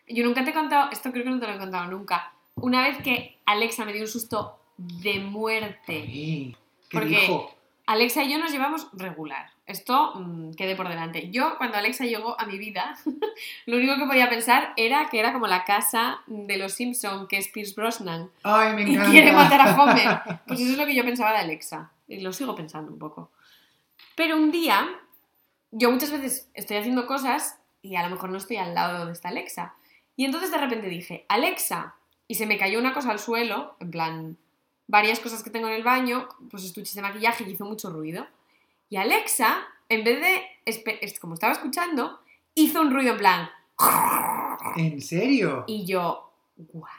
Yo nunca te he contado, esto creo que no te lo he contado nunca. Una vez que Alexa me dio un susto de muerte. Ay, ¿Qué Porque- dijo? Alexa y yo nos llevamos regular. Esto mm, quede por delante. Yo, cuando Alexa llegó a mi vida, <laughs> lo único que podía pensar era que era como la casa de los Simpson, que es Pierce Brosnan, Ay, me y encanta. quiere matar a Homer. <laughs> Pues eso es lo que yo pensaba de Alexa. Y lo sigo pensando un poco. Pero un día, yo muchas veces estoy haciendo cosas y a lo mejor no estoy al lado de donde está Alexa. Y entonces de repente dije, Alexa, y se me cayó una cosa al suelo, en plan, varias cosas que tengo en el baño, pues estuches de maquillaje y hizo mucho ruido. Y Alexa, en vez de, como estaba escuchando, hizo un ruido en plan, ¿En serio? y yo, ¿what?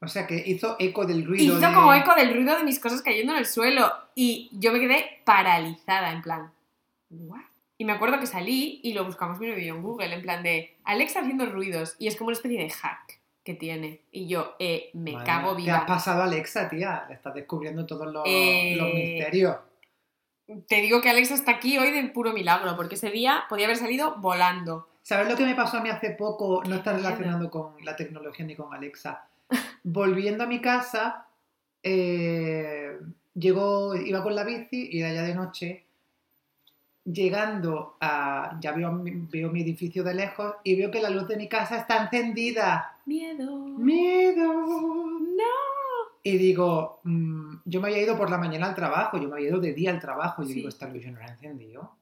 O sea, que hizo eco del ruido. Hizo de- como eco del ruido de mis cosas cayendo en el suelo. Y yo me quedé paralizada, en plan, ¿what? Y me acuerdo que salí y lo buscamos mi novio en Google, en plan de Alexa haciendo ruidos. Y es como una especie de hack que tiene. Y yo, eh, me Madre cago mía, ¿Qué has viva. pasado, Alexa, tía? Le estás descubriendo todos los, Eh, los misterios. Te digo que Alexa está aquí hoy de puro milagro, porque ese día podía haber salido volando. ¿Sabes lo que me pasó a mí hace poco? No está miedo. relacionando con la tecnología ni con Alexa. <laughs> Volviendo a mi casa, eh, llegó, iba con la bici y era ya de noche. Llegando a. Ya veo, mi- veo mi edificio de lejos y veo que la luz de mi casa está encendida. Miedo. ¡Miedo! No. Y digo, mm, yo me había ido por la mañana al trabajo, yo me había ido de día al trabajo. Y Sí. digo, esta luz no la he encendido.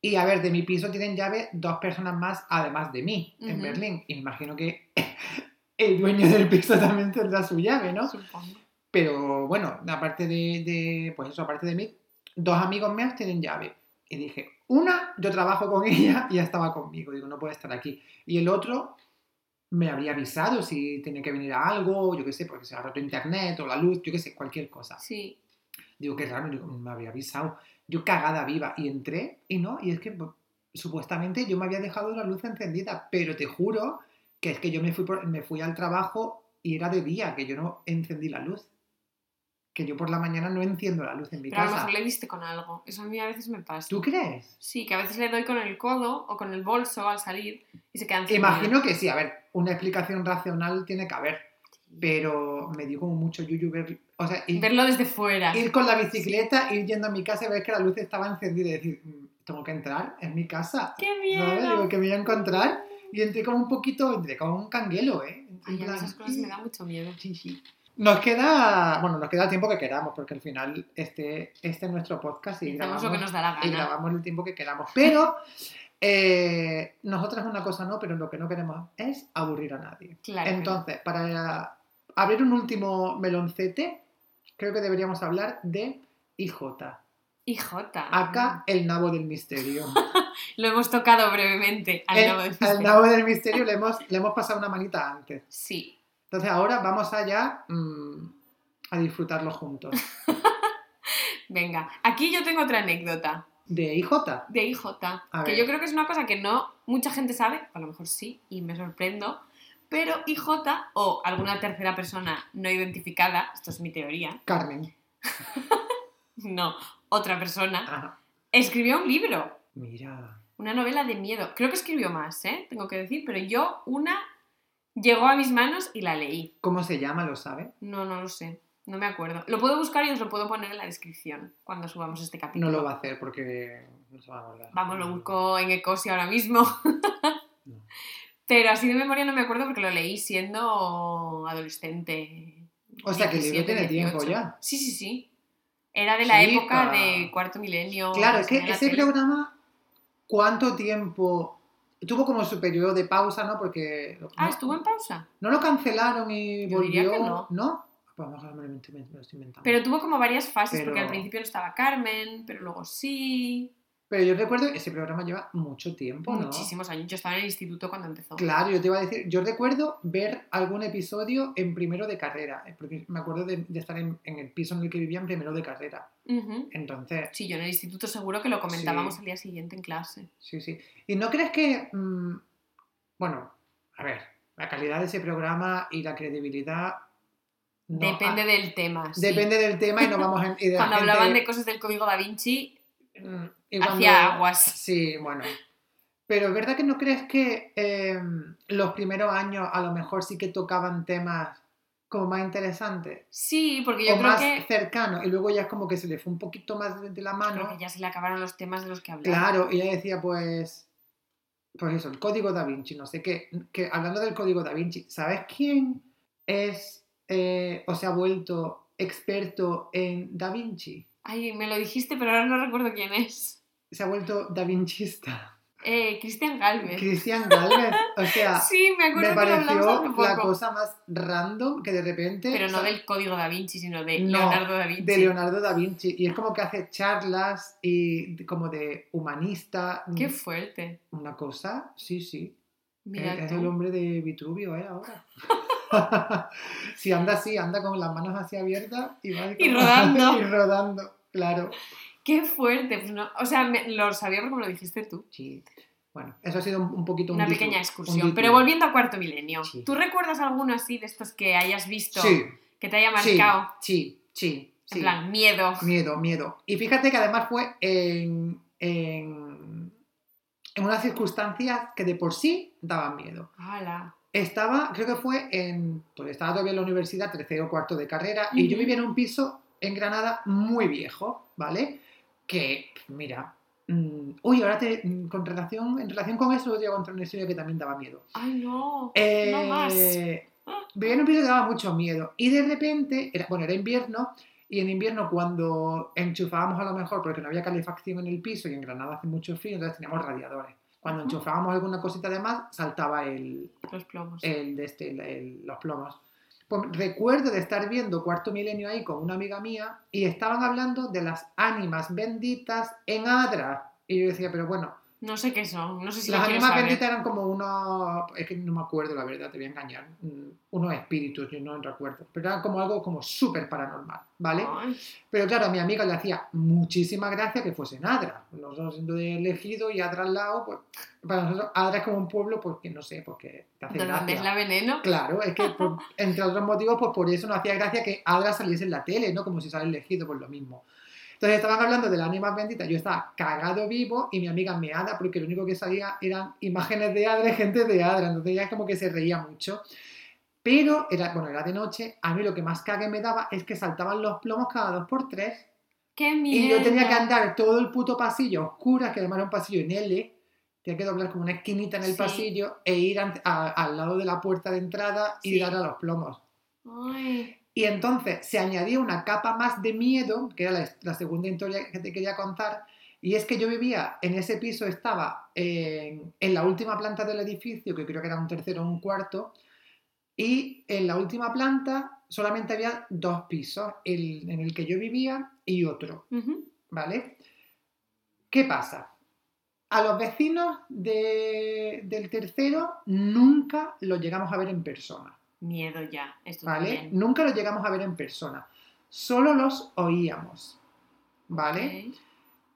Y a ver, de mi piso tienen llave dos personas más, además de mí, en Ujú. Berlín. Y me imagino que <laughs> el dueño del piso también tendrá su llave, ¿no? Supongo. Pero bueno, aparte de, de- pues eso, aparte de mí, dos amigos míos tienen llave. Y dije, una, yo trabajo con ella y ya estaba conmigo. Digo, no puede estar aquí. Y el otro me habría avisado si tenía que venir a algo, yo qué sé, porque se ha roto internet o la luz, yo qué sé, cualquier cosa. Sí. Digo, qué raro, digo, me habría avisado. Yo cagada viva. Y entré y no, y es que pues, supuestamente yo me había dejado la luz encendida, pero te juro que es que yo me fui, por- me fui al trabajo y era de día, que yo no encendí la luz. Que yo por la mañana no enciendo la luz en mi Pero a lo casa. mejor le diste con algo. Eso a mí a veces me pasa. ¿Tú crees? Sí, que a veces le doy con el codo o con el bolso al salir y se quedan. Imagino que sí, a ver, una explicación racional tiene que haber, pero me dio como mucho yuyu ver, o sea, ir, Verlo desde fuera. ir con la bicicleta, ir yendo a mi casa y ver que la luz estaba encendida y decir, "Mm, tengo que entrar en mi casa. ¡Qué miedo! Digo, que me voy a encontrar y entré como un poquito, entré como un canguelo, ¿eh? Ay, plan, esas cosas me dan mucho miedo. Sí, sí. Nos queda, bueno, nos queda el tiempo que queramos, porque al final este, este es nuestro podcast y Y grabamos, lo que nos da la y gana. grabamos el tiempo que queramos. Pero eh, nosotras una cosa no, pero lo que no queremos es aburrir a nadie. Claro. que no. Entonces, para abrir un último meloncete, creo que deberíamos hablar de IJ. Y J. Acá el nabo del misterio. <laughs> Lo hemos tocado brevemente al El- nabo del al misterio. nabo del misterio le hemos, le hemos pasado una manita antes. Sí. Entonces ahora vamos allá mm, a disfrutarlo juntos. <laughs> Venga, aquí yo tengo otra anécdota De IJ. de IJ, A que ver. yo creo que es una cosa que no mucha gente sabe, a lo mejor sí, y me sorprendo, pero IJ o alguna tercera persona no identificada, esto es mi teoría, <laughs> Carmen. no, otra persona, Ajá. escribió un libro, Mira. una novela de miedo. Creo que escribió más, ¿eh? Tengo que decir, pero yo una llegó a mis manos y la leí. ¿Cómo se llama? ¿Lo sabe? No, no lo sé. No me acuerdo. Lo puedo buscar y os lo puedo poner en la descripción cuando subamos este capítulo. No lo va a hacer porque no se va a acordar. Vamos, lo busco en Ecosia ahora mismo. No. <laughs> Pero así de memoria no me acuerdo porque lo leí siendo adolescente. O sea, que el libro 17, tiene tiempo 18. ya. Sí, sí, sí. Era de la Chica. época de cuarto milenio. Claro, es que ese tele. programa, ¿cuánto tiempo? Tuvo como su periodo de pausa, ¿no? Porque Ah, no, estuvo en pausa. no lo cancelaron y Yo diría volvió, que no. ¿no? Pues a lo mejor me lo estoy inventando. Pero tuvo como varias fases porque al principio no estaba Carmen, pero luego sí. Pero yo recuerdo, ese programa lleva mucho tiempo, ¿no? Muchísimos años. Yo estaba en el instituto cuando empezó. Claro, yo te iba a decir, yo recuerdo ver algún episodio en primero de carrera, eh, porque me acuerdo de, de estar en, en el piso en el que vivía en primero de carrera. Ujú. Entonces, Sí, yo en el instituto seguro que lo comentábamos Sí. al día siguiente en clase. sí, sí. ¿Y no crees que, mm, bueno, a ver, la calidad de ese programa y la credibilidad... no- Depende ah, del tema. sí. Depende del tema y no vamos a... <laughs> Cuando gente- hablaban de cosas del código da Vinci, y cuando- hacía aguas. Sí, bueno. Pero ¿es verdad que no crees que eh, los primeros años a lo mejor sí que tocaban temas como más interesantes? Sí, porque yo o creo más que, cercanos y luego ya es como que se le fue un poquito más de, de la creo mano. que ya se le acabaron los temas de los que hablaba. Claro, y ella decía pues, pues eso, el código da Vinci, no sé qué, que hablando del código da Vinci, ¿sabes quién es eh, o se ha vuelto experto en da Vinci? Ay, me lo dijiste, pero ahora no recuerdo quién es. Se ha vuelto da Vinchista. Eh, Cristian Galvez. Cristian Galvez, o sea, <laughs> Sí, me acuerdo me que pareció la poco. cosa más random que de repente... Pero o no sea, del código da Vinci, sino de No, Leonardo da Vinci. de Leonardo da Vinci y es como que hace charlas y como de humanista Qué fuerte. una cosa sí sí Mira es el hombre de Vitruvio eh ahora <laughs> <laughs> si anda así anda con las manos así abiertas y va Y rodando. y rodando claro Qué fuerte. Pues no, o sea, me- lo sabía porque me lo dijiste tú. sí bueno eso ha sido un, poquito un Una pequeña excursión. Pero volviendo a Cuarto Milenio, Sí. ¿tú recuerdas alguno así de estos que hayas visto sí que te haya marcado? sí sí En sí. plan, miedo. Miedo, miedo. Y fíjate que además fue en, en, en unas circunstancias que de por sí daban miedo. Hala. Estaba, creo que fue en, pues estaba todavía en la universidad, tercero o cuarto de carrera, y yo vivía en un piso en Granada muy viejo, ¿vale? Que, mira, mm, uy, ahora te, mm, con relación, en relación con eso, voy a contar una historia que también daba miedo. Ay, no. Eh, No más. Vivía en un piso que daba mucho miedo. Y de repente, era, bueno, era invierno, y en invierno cuando enchufábamos a lo mejor, porque no había calefacción en el piso y en Granada hace mucho frío, entonces teníamos radiadores. Cuando enchufábamos alguna cosita de más, saltaba el, Los plomos. el de este, el- el- los plomos. Pues recuerdo de estar viendo Cuarto Milenio ahí con una amiga mía y estaban hablando de las ánimas benditas en Adra. Y yo decía, pero bueno, No sé qué son. No sé si las ánimas benditas eran como unos. Es que no me acuerdo, la verdad, te voy a engañar. mm, Unos espíritus, yo no recuerdo. Pero eran como algo como súper paranormal, ¿vale? Ay, Pero claro, a mi amiga le hacía muchísima gracia que fuese en Adra. Nosotros siendo de elegido y Adra al lado, pues para nosotros Adra es como un pueblo, pues que no sé, porque te hace ¿De dónde gracia. es la veneno? Claro, es que por- <laughs> entre otros motivos, pues por eso no hacía gracia que Adra saliese en la tele, ¿no? Como si sale elegido por lo mismo. Entonces estaban hablando de las ánimas benditas, yo estaba cagado vivo y mi amiga meada porque lo único que salía eran imágenes de Adra <laughs> gente de Adra, entonces ella es como que se reía mucho. Pero era, bueno, era de noche, a mí lo que más cague me daba es que saltaban los plomos cada dos por tres ¡Qué miedo! y yo tenía que andar todo el puto pasillo oscura, que además era un pasillo en L, tenía que doblar como una esquinita en el Sí. pasillo e ir a- al lado de la puerta de entrada y Sí. dar a los plomos. Ay, Y entonces se añadía una capa más de miedo, que era la, la segunda historia que te quería contar, y es que yo vivía en ese piso, estaba en, en la última planta del edificio, que creo que era un tercero o un cuarto, y en la última planta solamente había dos pisos, el en el que yo vivía y otro. ¿Vale? ¿Qué pasa? A los vecinos de- del tercero nunca los llegamos a ver en persona, Miedo ya. Esto ¿vale? también. Nunca los llegamos a ver en persona, solo los oíamos, ¿vale?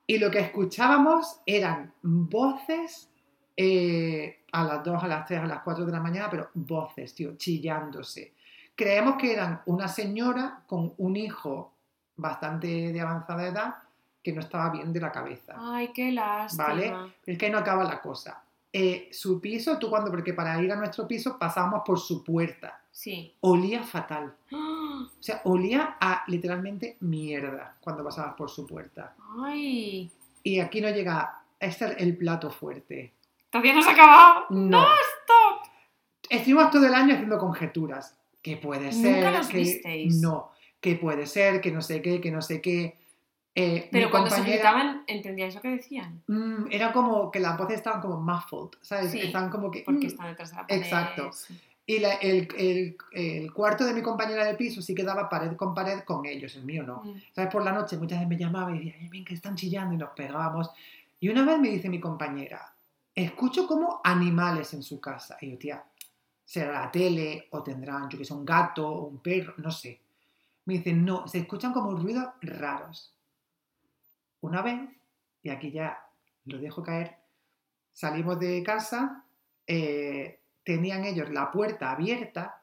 Y lo que escuchábamos eran voces eh, a las 2, a las 3, a las 4 de la mañana, pero voces, tío, chillándose. Creemos que eran una señora con un hijo bastante de avanzada edad que no estaba bien de la cabeza. Ay, qué lástima. Vale. Pero es que ahí no acaba la cosa. Eh, su piso, tú cuando, porque para ir a nuestro piso pasábamos por su puerta, Sí. olía fatal. ¡Ah! O sea, olía a literalmente mierda cuando pasabas por su puerta. Ay. Y aquí no llega. Este es el plato fuerte. Todavía no se ha acabado. No. Stop. Estuvimos todo el año haciendo conjeturas. ¿Qué puede Nunca ser? los que visteis. No. ¿Qué puede ser? Que no sé qué, que no sé qué. Eh, Pero cuando se gritaban, ¿entendíais lo que decían? Mm, era como que las voces estaban como muffled, ¿sabes? Sí, estaban como que... Porque mm. están detrás de la pared. Exacto. sí. Y la- el, el- el cuarto de mi compañera de piso sí quedaba pared con pared con ellos, el mío no. Mm. ¿Sabes? Por la noche muchas veces me llamaba y decía, "Ay, ven que están chillando y nos pegábamos. Y una vez me dice mi compañera, escucho como animales en su casa. Y yo, tía, será la tele o tendrán, yo que sé, un gato o un perro, no sé. Me dice, no, se escuchan como ruidos raros. Una vez, y aquí ya lo dejo caer, salimos de casa, eh, tenían ellos la puerta abierta,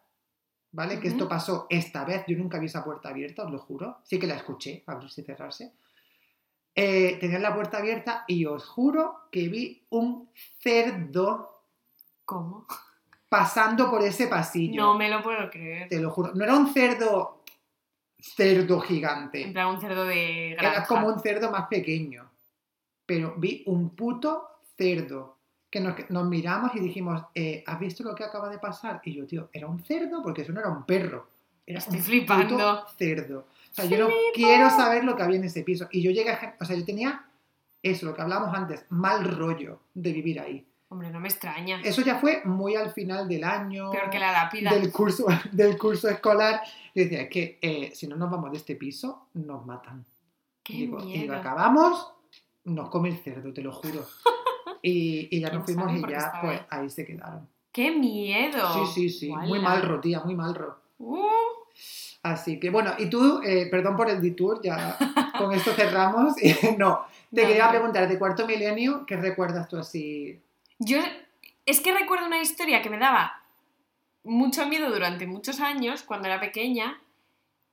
¿vale? Que esto pasó esta vez, yo nunca vi esa puerta abierta, os lo juro, sí que la escuché, abrirse y cerrarse. Eh, tenían la puerta abierta y os juro que vi un cerdo ¿Cómo? pasando por ese pasillo. No me lo puedo creer. Te lo juro. No era un cerdo, cerdo En gigante. plan, un cerdo de granja. Era como un cerdo más pequeño. Pero vi un puto cerdo. Que nos, nos miramos y dijimos, eh, ¿has visto lo que acaba de pasar? Y yo, tío, era un cerdo porque eso no era un perro. Era Estoy un flipando. puto cerdo. O sea, yo no quiero saber lo que había en ese piso. Y yo llegué a... O sea, yo tenía eso, lo que hablábamos antes, mal rollo de vivir ahí. Hombre, no me extraña. Eso ya fue muy al final del año. Peor que la lápida. del curso, <laughs> del curso escolar. Y decía, es que eh, si no nos vamos de este piso, nos matan. Qué digo, y miedo. acabamos, nos come el cerdo, te lo juro. <laughs> Y, y ya nos ¿Quién fuimos y ya, pues ahí? se quedaron. ¡Qué miedo! Sí, sí, sí. Muy Guala. mal ro, tía, muy mal ro. Uh, Así que bueno, y tú, eh, perdón por el detour, ya <laughs> con esto cerramos. no, te No, quería preguntar, de cuarto milenio, ¿qué recuerdas tú así? Yo es que recuerdo una historia que me daba mucho miedo durante muchos años cuando era pequeña,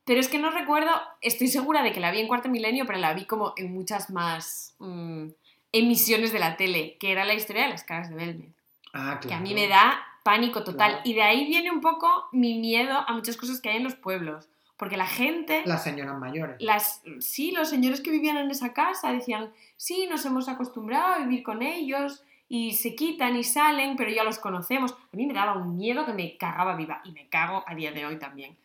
pero es que no recuerdo, estoy segura de que la vi en Cuarto Milenio, pero la vi como en muchas más mm, emisiones de la tele, que era la historia de las caras de Belmed, Ah, claro. que a mí me da pánico total. Claro. Y de ahí viene un poco mi miedo a muchas cosas que hay en los pueblos, porque la gente... Las señoras mayores. las, sí, los señores que vivían en esa casa decían, sí, nos hemos acostumbrado a vivir con ellos y se quitan y salen, pero ya los conocemos. A mí me daba un miedo que me cagaba viva y me cago a día de hoy también.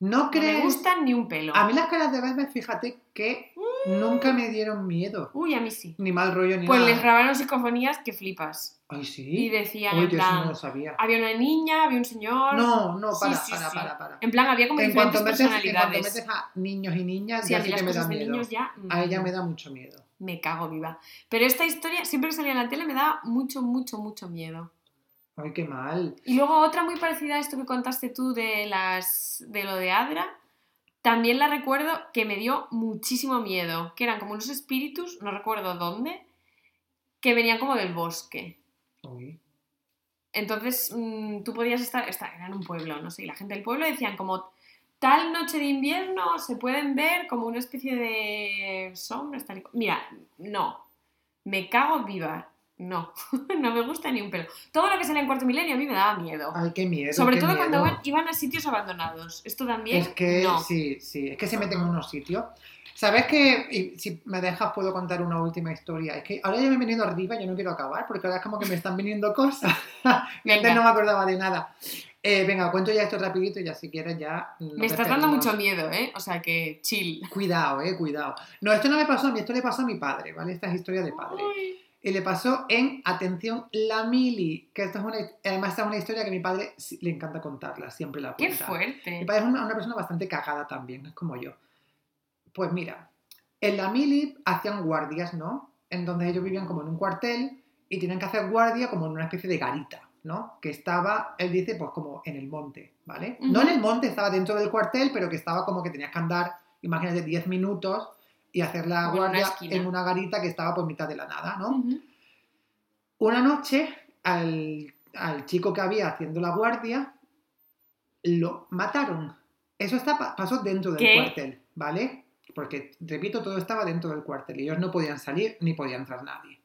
¿No No me crees? gustan ni un pelo. A mí las caras de Batman, fíjate que nunca me dieron miedo. Uy, a mí sí. Ni mal rollo ni Pues nada. les grabaron psicofonías que flipas. Ay, sí. Y decían, Uy, en eso no plan, lo sabía. había una niña, había un señor. No, no, Sí, para, sí, para, sí. para, para. En plan, había como En diferentes cuanto, metes, en cuanto personalidades. metes a niños y niñas, Sí, a ya sí que me da miedo. ya... A ella mm, me da mucho miedo. Me cago viva. Pero esta historia, siempre que salía en la tele, me daba mucho, mucho, mucho miedo. Ay, qué mal. Y luego otra muy parecida a esto que contaste tú de las de lo de Adra, también la recuerdo que me dio muchísimo miedo, que eran como unos espíritus, no recuerdo dónde, que venían como del bosque. Uy. Entonces mm, tú podías estar, estar, era en un pueblo, no sé, y la gente del pueblo decían como tal noche de invierno se pueden ver como una especie de sombras. Tal y cu-". Mira, no, me cago viva, no, <laughs> no me gusta ni un pelo. Todo lo que sale en Cuarto Milenio a mí me daba miedo. Ay, qué miedo. Sobre qué todo cuando miedo. iban a sitios abandonados. Esto también. Es que no. sí, sí, es que se meten en unos sitios. ¿Sabes que y si me dejas puedo contar una última historia? Es que ahora ya me he venido arriba, yo no quiero acabar, porque ahora es como que me están viniendo cosas. <laughs> y antes no me acordaba de nada. Eh, venga, cuento ya esto rapidito y ya si quieres ya... Me estás dando mucho miedo, ¿eh? O sea que chill. Cuidado, eh, cuidado. No, esto no me pasó a mí, esto le pasó a mi padre, ¿vale? Esta es historia de padre. Ay, Y le pasó en, atención, La Mili, que esto es una, además esta es una historia que a mi padre le encanta contarla, siempre la ¡Qué cuenta. Mi fuerte! padre es una, una persona bastante cagada también, es como yo. Pues mira, en la mili hacían guardias, ¿no? Entonces ellos vivían como en un cuartel y tenían que hacer guardia como en una especie de garita, ¿no? Que estaba, él dice, pues como en el monte, ¿vale? No en el monte, estaba dentro del cuartel, pero que estaba como que tenías que andar, imagínate, 10 minutos y hacer la Como en una guardia en una garita que estaba por mitad de la nada, ¿no? Una noche, al, al chico que había haciendo la guardia, lo mataron. Eso está, pa- pasó dentro del ¿Qué? cuartel, ¿vale? Porque, repito, todo estaba dentro del cuartel y ellos no podían salir ni podía entrar nadie.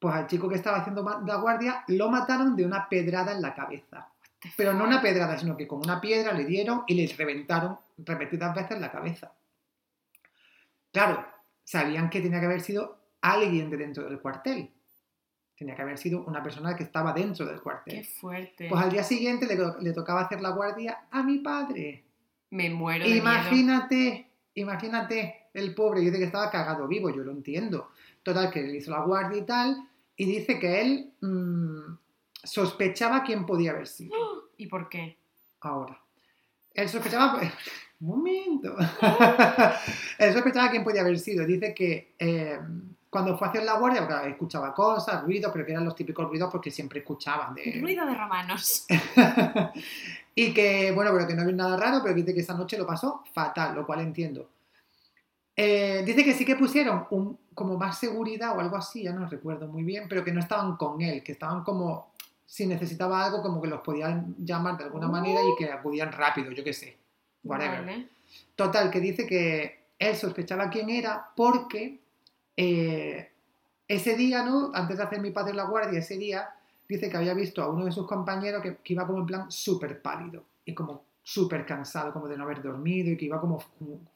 Pues al chico que estaba haciendo la guardia lo mataron de una pedrada en la cabeza. Pero no una pedrada, sino que con una piedra le dieron y les reventaron repetidas veces la cabeza. Claro, sabían que tenía que haber sido alguien de dentro del cuartel. Tenía que haber sido una persona que estaba dentro del Qué cuartel. fuerte. Pues al día siguiente le, le tocaba hacer la guardia a mi padre. Me muero de miedo. Imagínate, imagínate, el pobre dice que estaba cagado vivo, yo lo entiendo. Total, que le hizo la guardia y tal, y dice que él mm, sospechaba quién podía haber sido. ¿Y por qué? Ahora, él sospechaba. <laughs> Un momento. <laughs> él sospechaba quién podía haber sido. Dice que eh, cuando fue a hacer la guardia, claro, escuchaba cosas, ruidos, pero que eran los típicos ruidos porque siempre escuchaban. De... Ruido de romanos. <laughs> y que, bueno, pero que no vio nada raro, pero dice que esa noche lo pasó fatal, lo cual entiendo. Eh, dice que sí que pusieron un, como más seguridad o algo así, ya no recuerdo muy bien, pero que no estaban con él, que estaban como, si necesitaba algo, como que los podían llamar de alguna manera y que acudían rápido, yo qué sé. Whatever. Vale. Total, que dice que él sospechaba quién era porque eh, ese día, ¿no? Antes de hacer mi padre la guardia, ese día, dice que había visto a uno de sus compañeros que, que iba como en plan súper pálido y como súper cansado, como de no haber dormido y que iba como,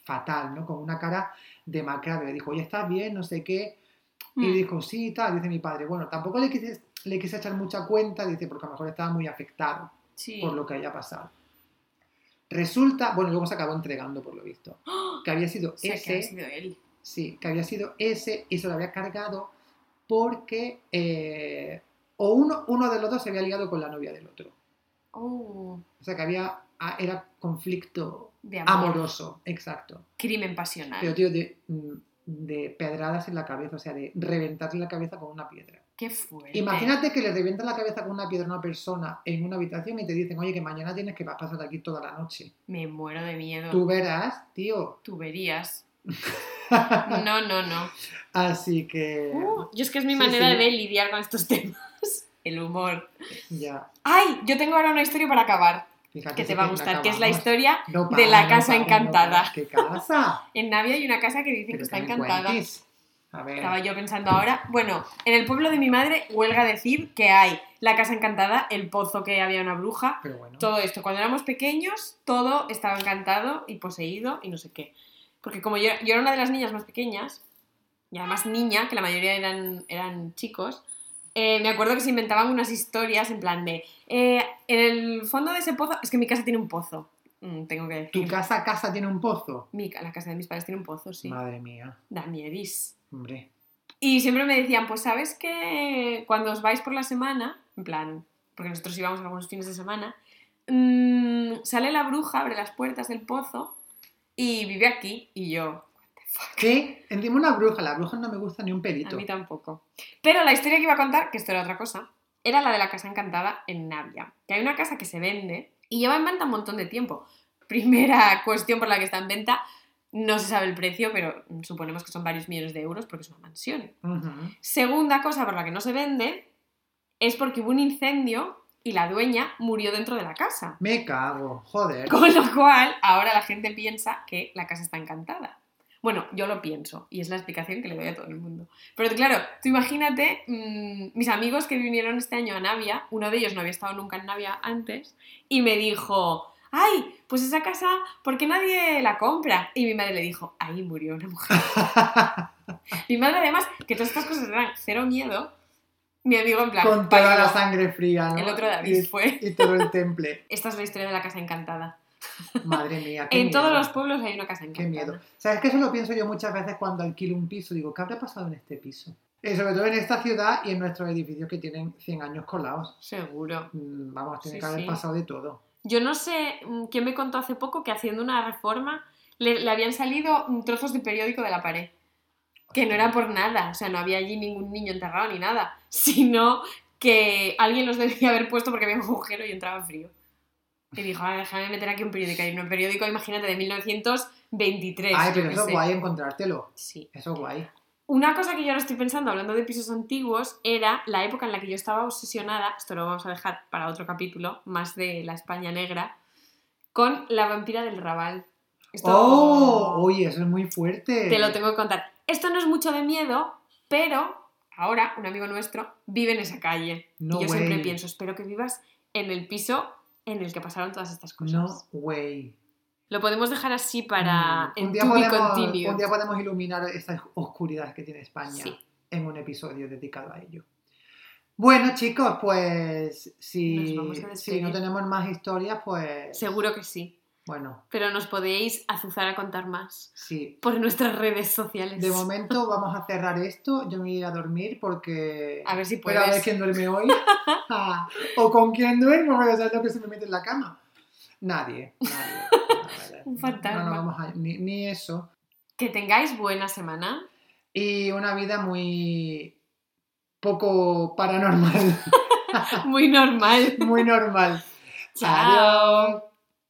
fatal, ¿no? Con una cara demacrada. Le dijo, oye, ¿estás bien? No sé qué. Y Mm. dijo, sí, tal. Dice mi padre, bueno, tampoco le quise, le quise echar mucha cuenta, dice, porque a lo mejor estaba muy afectado Sí. por lo que haya pasado. Resulta, bueno, luego se acabó entregando por lo visto, que había sido O sea, que ha ese, sido él. sí, que había sido ese y se lo había cargado porque eh, o uno, uno de los dos se había ligado con la novia del otro. Oh, O sea que había, ah, era conflicto de amoroso, exacto. Crimen pasional. Pero tío, de, mm, de pedradas en la cabeza, o sea, de reventarle la cabeza con una piedra. Qué fuerte. Imagínate que le revientas la cabeza con una piedra a una persona en una habitación y te dicen, oye, que mañana tienes que pasar aquí toda la noche. Me muero de miedo. Tú verás, tío. Tuberías. <laughs> No, no, no. Así que Uh, yo es que es mi Sí, manera sí. de lidiar con estos <laughs> temas. El humor. ya. ¡Ay! Yo tengo ahora una historia para acabar. Fíjate Que te va a gustar, que es la historia No de la casa no para, no encantada. ¿Qué casa? <laughs> En Navia hay una casa que dicen Pero que está encantada. A ver. Estaba yo pensando ahora. Bueno, en el pueblo de mi madre huelga decir que hay la casa encantada, el pozo que había una bruja, Pero bueno. todo esto. Cuando éramos pequeños, todo estaba encantado y poseído y no sé qué. Porque como yo, yo era una de las niñas más pequeñas, y además niña, que la mayoría eran, eran chicos, eh, me acuerdo que se inventaban unas historias en plan de, eh, en el fondo de ese pozo, es que mi casa tiene un pozo, mm, tengo que decir. ¿Tu casa, casa tiene un pozo? Mi la casa de mis padres tiene un pozo, sí. Madre mía, Da miedis. hombre. Y siempre me decían, pues sabes que cuando os vais por la semana, en plan, porque nosotros íbamos algunos fines de semana, mm, sale la bruja, abre las puertas del pozo y vive aquí. Y yo. ¿Qué? Encima una bruja. La bruja no me gusta ni un A pelito. mí tampoco. Pero la historia que iba a contar, que esto era otra cosa, era la de la casa encantada en Navia. Que hay una casa que se vende y lleva en venta un montón de tiempo. Primera <laughs> cuestión por la que está en venta, no se sabe el precio, pero suponemos que son varios millones de euros porque es una mansión. Segunda cosa por la que no se vende es porque hubo un incendio y la dueña murió dentro de la casa. Me cago, joder. Con lo cual, ahora la gente piensa que la casa está encantada. Bueno, yo lo pienso y es la explicación que le doy a todo el mundo. Pero claro, tú imagínate, mm, mis amigos que vinieron este año a Navia, uno de ellos no había estado nunca en Navia antes, y me dijo, ay, pues esa casa, ¿por qué nadie la compra? Y mi madre le dijo, ahí murió una mujer. <laughs> Mi madre además, que todas estas cosas eran cero miedo, mi amigo en plan... Con toda la sangre fría, ¿no? El otro David Y- fue. Y todo el temple. <laughs> Esta es la historia de la casa encantada. Madre mía, qué En todos los pueblos hay una casa Qué encantada. miedo. ¿Sabes que eso lo pienso yo muchas veces cuando alquilo un piso? Digo, ¿qué habrá pasado en este piso? Eh, sobre todo en esta ciudad y en nuestros edificios que tienen 100 años colados. Seguro. Mm, Vamos, tiene Sí, que haber sí. pasado de todo. Yo no sé mm, quién me contó hace poco que haciendo una reforma le, le habían salido mm, trozos de periódico de la pared. Que no era por nada, o sea, no había allí ningún niño enterrado ni nada, <laughs> sino que alguien los debía haber puesto porque había un agujero y entraba frío. Y dijo, "Ah, déjame meter aquí un periódico. Y un periódico, imagínate, de 1923. Ay, yo pero eso es guay encontrártelo. Sí. Eso es guay. Una cosa que yo ahora estoy pensando, hablando de pisos antiguos, era la época en la que yo estaba obsesionada, esto lo vamos a dejar para otro capítulo, más de la España negra, con la vampira del Raval. Esto ¡Oh! Oye, eso es muy fuerte. te lo tengo que contar. Esto no es mucho de miedo, pero ahora un amigo nuestro vive en esa calle. No y yo siempre pienso, espero que vivas en el piso en el que pasaron todas estas cosas. No way. Lo podemos dejar así para Mm, un, día podemos, continued. un día podemos iluminar esta oscuridad que tiene España Sí. en un episodio dedicado a ello. Bueno, chicos, pues si, Nos vamos a si no tenemos más historias, pues Seguro que sí. Bueno, Pero nos podéis azuzar a contar más sí. por nuestras redes sociales. De momento vamos a cerrar esto. Yo me voy a ir a dormir porque. A ver si Pero a ver quién duerme hoy. <laughs> Ah, o con quién duermo, porque sabes lo que se me mete en la cama. Nadie. nadie. <laughs> Un fantasma. No, no vamos a- ni, ni eso. Que tengáis buena semana. Y una vida muy poco paranormal. <laughs> Muy normal. muy normal. Chao. Adiós.